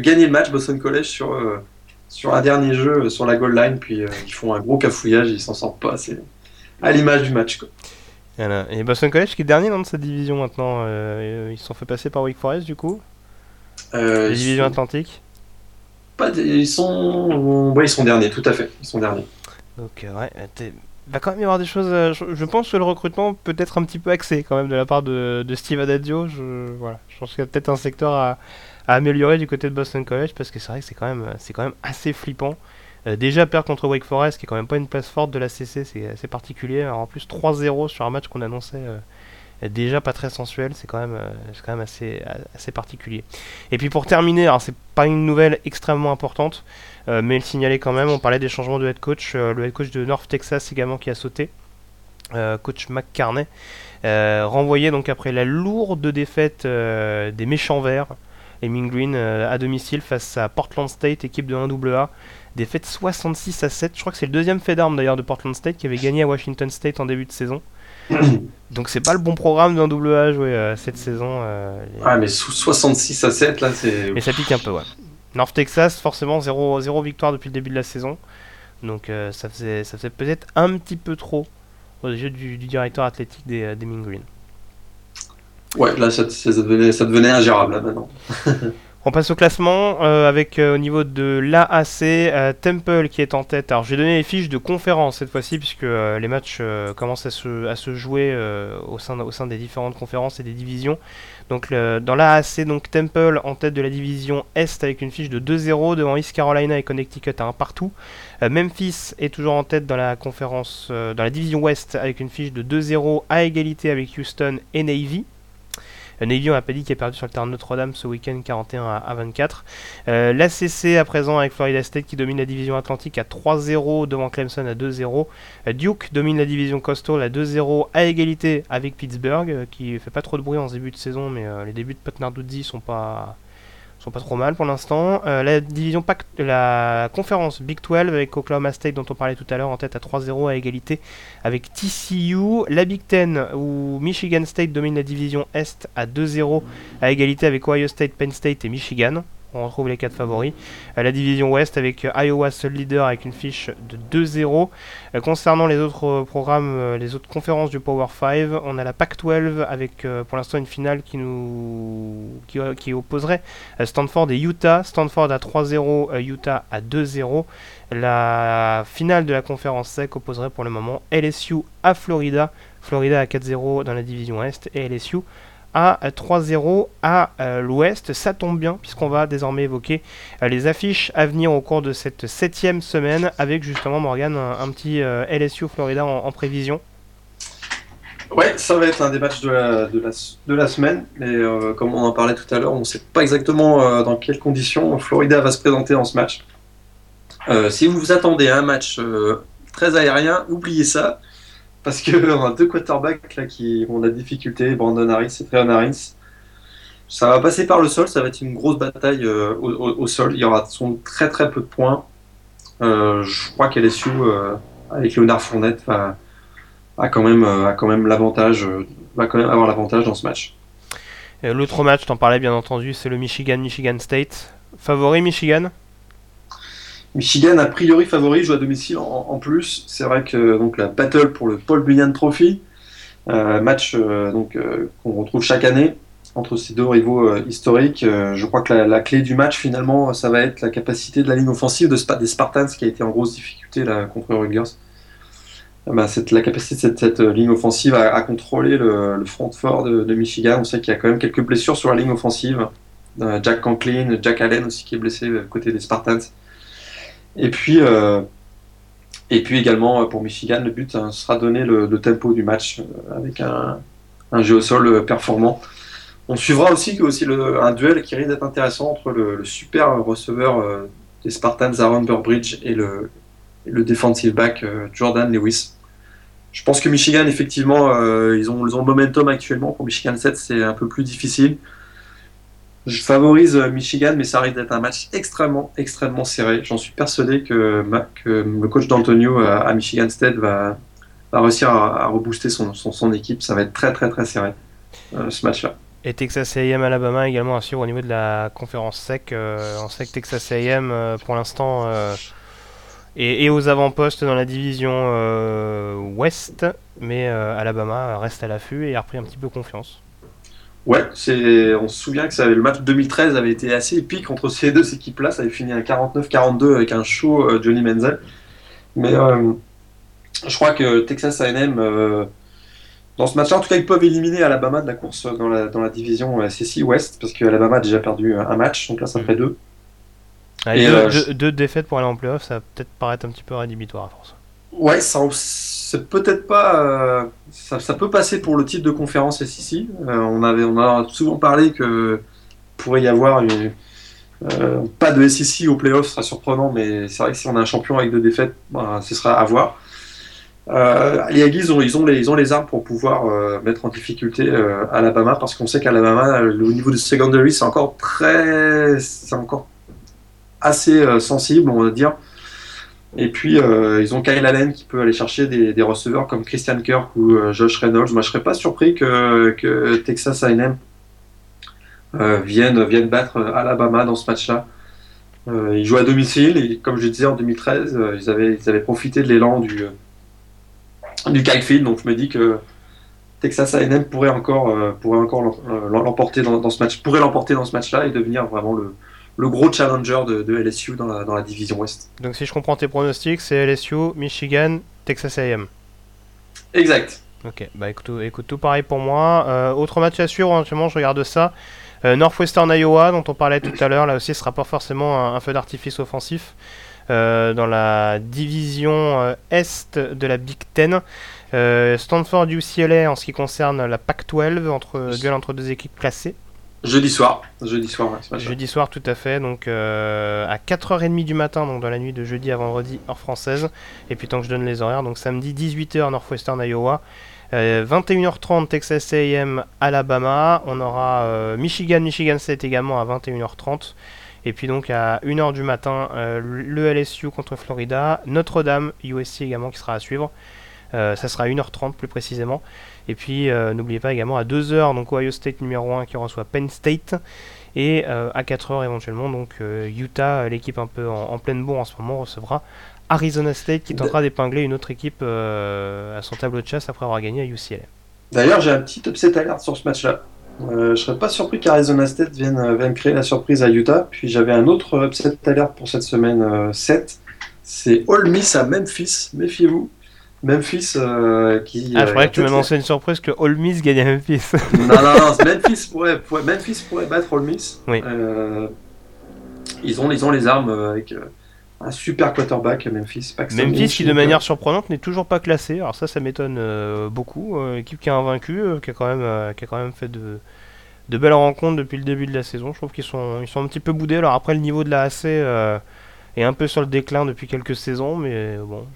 gagner le match Boston College sur, euh, sur un dernier jeu euh, sur la goal line, puis ils font un gros cafouillage, ils s'en sortent pas. C'est à l'image du match. Et Boston College qui est dernier dans cette division maintenant. ils se sont fait passer par Wake Forest du coup? Euh, Les divisions atlantiques? Pas ils sont, ouais, ils sont derniers, tout à fait. Ils sont derniers. Donc ouais, va quand même y avoir des choses. Je, pense que le recrutement peut être un petit peu axé quand même de la part de, Steve Adadio. Je, voilà, je pense qu'il y a peut-être un secteur à, améliorer du côté de Boston College parce que c'est vrai que c'est quand même, assez flippant. Euh, déjà perdre contre Wake Forest, qui est quand même pas une place forte de la CC, c'est assez particulier. en plus 3-0 sur un match qu'on annonçait euh, déjà pas très sensuel, c'est quand même, euh, quand même assez, assez particulier. Et puis pour terminer, alors c'est pas une nouvelle extrêmement importante, mais le signaler quand même, on parlait des changements de head coach, le head coach de North Texas également qui a sauté, coach McCarney, renvoyé donc après la lourde défaite des méchants verts, les Mean Green à domicile face à Portland State, équipe de 1AA. Défaite 66 à 7. Je crois que c'est le deuxième fait d'armes d'ailleurs de Portland State qui avait gagné à Washington State en début de saison. Donc c'est pas le bon programme d'un double A joué euh, cette saison. Euh, ah mais sous 66 à 7 là c'est... Mais ça pique un peu ouais. North Texas forcément 0, 0 victoire depuis le début de la saison. Donc euh, ça faisait, ça faisait peut-être un petit peu trop au jeu du, directeur athlétique des, des Mean Green. Ouais là ça, devenait, ça devenait ingérable là maintenant. On passe au classement euh, avec euh, au niveau de l'AAC euh, Temple qui est en tête. Alors j'ai donné les fiches de conférence cette fois-ci puisque les matchs commencent à se, jouer au, sein, des différentes conférences et des divisions. Donc dans l'AAC, donc Temple en tête de la division Est avec une fiche de 2-0 devant East Carolina et Connecticut à un partout. Memphis est toujours en tête dans la conférence dans la division Ouest avec une fiche de 2-0 à égalité avec Houston et Navy. Navy, on n'a pas dit qu'il a perdu sur le terrain de Notre-Dame ce week-end 41 à, 24. Euh, L'ACC à présent avec Florida State qui domine la division Atlantique à 3-0 devant Clemson à 2-0. Euh, Duke domine la division Coastal à 2-0 à égalité avec Pittsburgh euh, qui fait pas trop de bruit en début de saison mais les débuts de Pat Narduzzi sont pas pas trop mal pour l'instant. Euh, la la conférence Big 12 avec Oklahoma State dont on parlait tout à l'heure en tête à 3-0 à égalité avec TCU. La Big 10 où Michigan State domine la division Est à 2-0 à égalité avec Ohio State, Penn State et Michigan on retrouve les quatre favoris. Euh, la division Ouest avec euh, Iowa seul leader avec une fiche de 2-0. Euh, concernant les autres programmes, les autres conférences du Power 5, on a la Pac-12 avec pour l'instant une finale qui nous qui, opposerait Stanford et Utah. Stanford à 3-0, Utah à 2-0. La finale de la conférence SEC opposerait pour le moment LSU à Florida. Florida à 4-0 dans la division Est et LSU à 3-0 à euh, l'ouest. Ça tombe bien puisqu'on va désormais évoquer euh, les affiches à venir au cours de cette septième semaine avec justement Morgan un, petit euh, LSU Florida en, prévision. Ouais, ça va être un des matchs de la, de la, semaine, mais comme on en parlait tout à l'heure, on ne sait pas exactement dans quelles conditions Florida va se présenter en ce match. si vous vous attendez à un match très aérien, oubliez ça parce qu'on a deux quarterbacks là qui ont la difficulté, Brandon Harris et Treon Harris. Ça va passer par le sol, ça va être une grosse bataille euh, au, sol. Il y aura sont très très peu de points. Euh, je crois qu'LSU euh, avec Leonard Fournette va, quand même a quand même l'avantage va quand même avoir l'avantage dans ce match. L'autre match, t'en parlais bien entendu, c'est le Michigan Michigan State. Favori Michigan? Michigan, a priori favori, joue à domicile en, plus. C'est vrai que donc, la battle pour le Paul Bunyan Trophy, euh, match euh, euh, qu'on retrouve chaque année entre ces deux rivaux historiques. je crois que la, clé du match, finalement, ça va être la capacité de la ligne offensive de des Spartans, qui a été en grosse difficulté contre Rutgers. Bah, c'est la capacité de cette, ligne offensive à, contrôler le, front fort de, de Michigan. On sait qu'il y a quand même quelques blessures sur la ligne offensive. Jack Conklin, Jack Allen aussi qui est blessé côté des Spartans. Et puis, euh, et puis également euh, pour Michigan, le but hein, sera donner le, tempo du match euh, avec un, jeu au sol performant. On suivra aussi, aussi un duel qui risque d'être intéressant entre le, super receveur des Spartans Aaron Burbridge et le, le defensive back Jordan Lewis. Je pense que Michigan, effectivement, ils, ont, ils ont le momentum actuellement. Pour Michigan 7, c'est un peu plus difficile. Je favorise euh, Michigan, mais ça risque d'être un match extrêmement, extrêmement serré. J'en suis persuadé que, le coach d'Antonio euh, à Michigan State va, réussir à, rebooster son, équipe. Ça va être très, très, très serré, euh, ce match-là. Et Texas A&M Alabama également à au niveau de la conférence SEC. en SEC, Texas A&M pour l'instant et, aux avant-postes dans la division Ouest mais Alabama reste à l'affût et a repris un petit peu confiance. Ouais, c'est, on se souvient que ça, le match 2013 avait été assez épique entre ces deux équipes-là. Ça avait fini à 49-42 avec un show Johnny Menzel. Mais je crois que Texas A&M dans ce match-là, en tout cas, ils peuvent éliminer Alabama de la course dans la, dans la division euh, SEC West, parce que Alabama a déjà perdu un match, donc là, ça ferait deux. et euh, deux, défaites pour aller en playoff, ça va peut-être paraître un petit peu rédhibitoire à force. Ouais, ça, c'est peut-être pas. Euh, ça, peut passer pour le titre de conférence SEC. on, avait, on a souvent parlé que pourrait y avoir une, pas de SEC au playoff, ce sera surprenant, mais c'est vrai que si on a un champion avec deux défaites, bah, ce sera à voir. Euh, les Aggies, ont, ils, ont les, armes pour pouvoir euh, mettre en difficulté euh, Alabama parce qu'on sait qu'Alabama, le niveau de secondary, c'est encore très. C'est encore assez euh, sensible, on va dire. Et puis, ils ont Kyle Allen qui peut aller chercher des, receveurs comme Christian Kirk ou Josh Reynolds. Moi, je serais pas surpris que, Texas A&M vienne, vienne battre Alabama dans ce match-là. ils jouent à domicile et, comme je disais, en 2013, ils, avaient, ils avaient profité de l'élan du du Kyle Donc je me dis que Texas A&M pourrait encore, euh, pourrait encore euh, l'emporter dans, ce match, pourrait l'emporter dans ce match-là et devenir vraiment le, le gros challenger de, LSU dans la, dans la, division Ouest. Donc si je comprends tes pronostics, c'est LSU, Michigan, Texas A&M. Exact. Ok, bah écoute, écoute tout pareil pour moi. Euh, autre match à suivre, éventuellement je regarde ça. Northwestern Iowa, dont on parlait tout à l'heure, là aussi ce sera pas forcément un, feu d'artifice offensif. dans la division Est de la Big Ten. Euh, Stanford UCLA en ce qui concerne la Pac-12 entre duel entre deux équipes classées. Jeudi soir, jeudi soir, jeudi soir tout à fait, donc euh, à 4h30 du matin, donc dans la nuit de jeudi à vendredi heure française, et puis tant que je donne les horaires, donc samedi 18h Northwestern Iowa, 21h30 euh, Texas A&M Alabama, on aura Michigan Michigan State également à 21h30, et puis donc à 1h du matin le LSU contre Florida, Notre-Dame USC également qui sera à suivre. Euh, ça sera à 1h30 plus précisément. Et puis euh, n'oubliez pas également à 2h, donc Ohio State numéro 1 qui reçoit Penn State. Et euh, à 4h éventuellement, donc Utah, l'équipe un peu en, pleine bourre en ce moment, recevra Arizona State qui tentera d'épingler une autre équipe à son tableau de chasse après avoir gagné à UCLA. D'ailleurs, j'ai un petit upset alert sur ce match-là. je serais pas surpris qu'Arizona State vienne, vienne, créer la surprise à Utah. Puis j'avais un autre upset alert pour cette semaine 7. C'est Ole Miss à Memphis. Méfiez-vous. Memphis euh, qui. Ah, je croyais euh, que tu m'annonçais une surprise que Ole Miss gagne à Memphis. non, non, non, Memphis pourrait, Memphis pourrait battre Ole Miss. Oui. Euh, ils, ont, ils ont les armes avec un super quarterback Memphis. Memphis qui, de manière surprenante, n'est toujours pas classé. Alors, ça, ça m'étonne beaucoup. équipe qui a invaincu, qui, a quand même, qui a quand même fait de, de belles rencontres depuis le début de la saison. Je trouve qu'ils sont, ils sont un petit peu boudés. Alors, après, le niveau de la AC est un peu sur le déclin depuis quelques saisons, mais bon,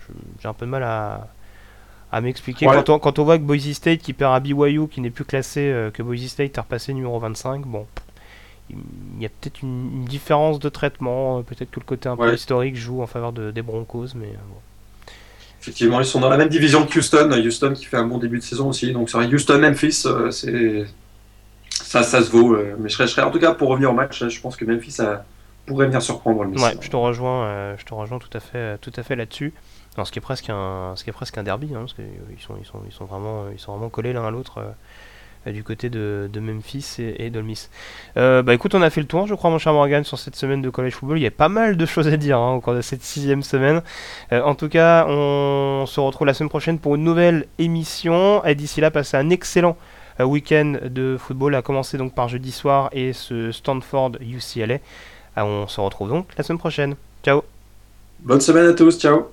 j'ai un peu de mal à, à m'expliquer. Quand, on, quand on voit que Boise State qui perd à BYU, qui n'est plus classé, euh, que Boise State est repassé numéro 25, bon, il y a peut-être une, différence de traitement, euh, peut-être que le côté un peu historique joue en faveur de, des Broncos, mais euh, bon. Effectivement, ils sont dans la même division que Houston. Houston qui fait un bon début de saison aussi. Donc, c'est Houston-Memphis, c'est ça, ça se vaut. mais je serais, en tout cas, pour revenir au match, je pense que Memphis a, pourrait venir surprendre le Ouais, je te rejoins, euh, je te rejoins tout à fait, tout à fait là-dessus. ce qui est presque un, ce qui est presque un derby, hein, parce qu'ils sont, ils sont, ils sont vraiment, ils sont vraiment collés l'un à l'autre. Euh, du côté de, de Memphis et, et d'Olmis. Euh, bah écoute, on a fait le tour, je crois, mon cher Morgan, sur cette semaine de college football. Il y a pas mal de choses à dire hein, au cours de cette sixième semaine. en tout cas, on se retrouve la semaine prochaine pour une nouvelle émission. Et d'ici là, passez un excellent week-end de football, à commencer donc par jeudi soir et ce Stanford UCLA. Ah, on se retrouve donc la semaine prochaine. Ciao Bonne semaine à tous, ciao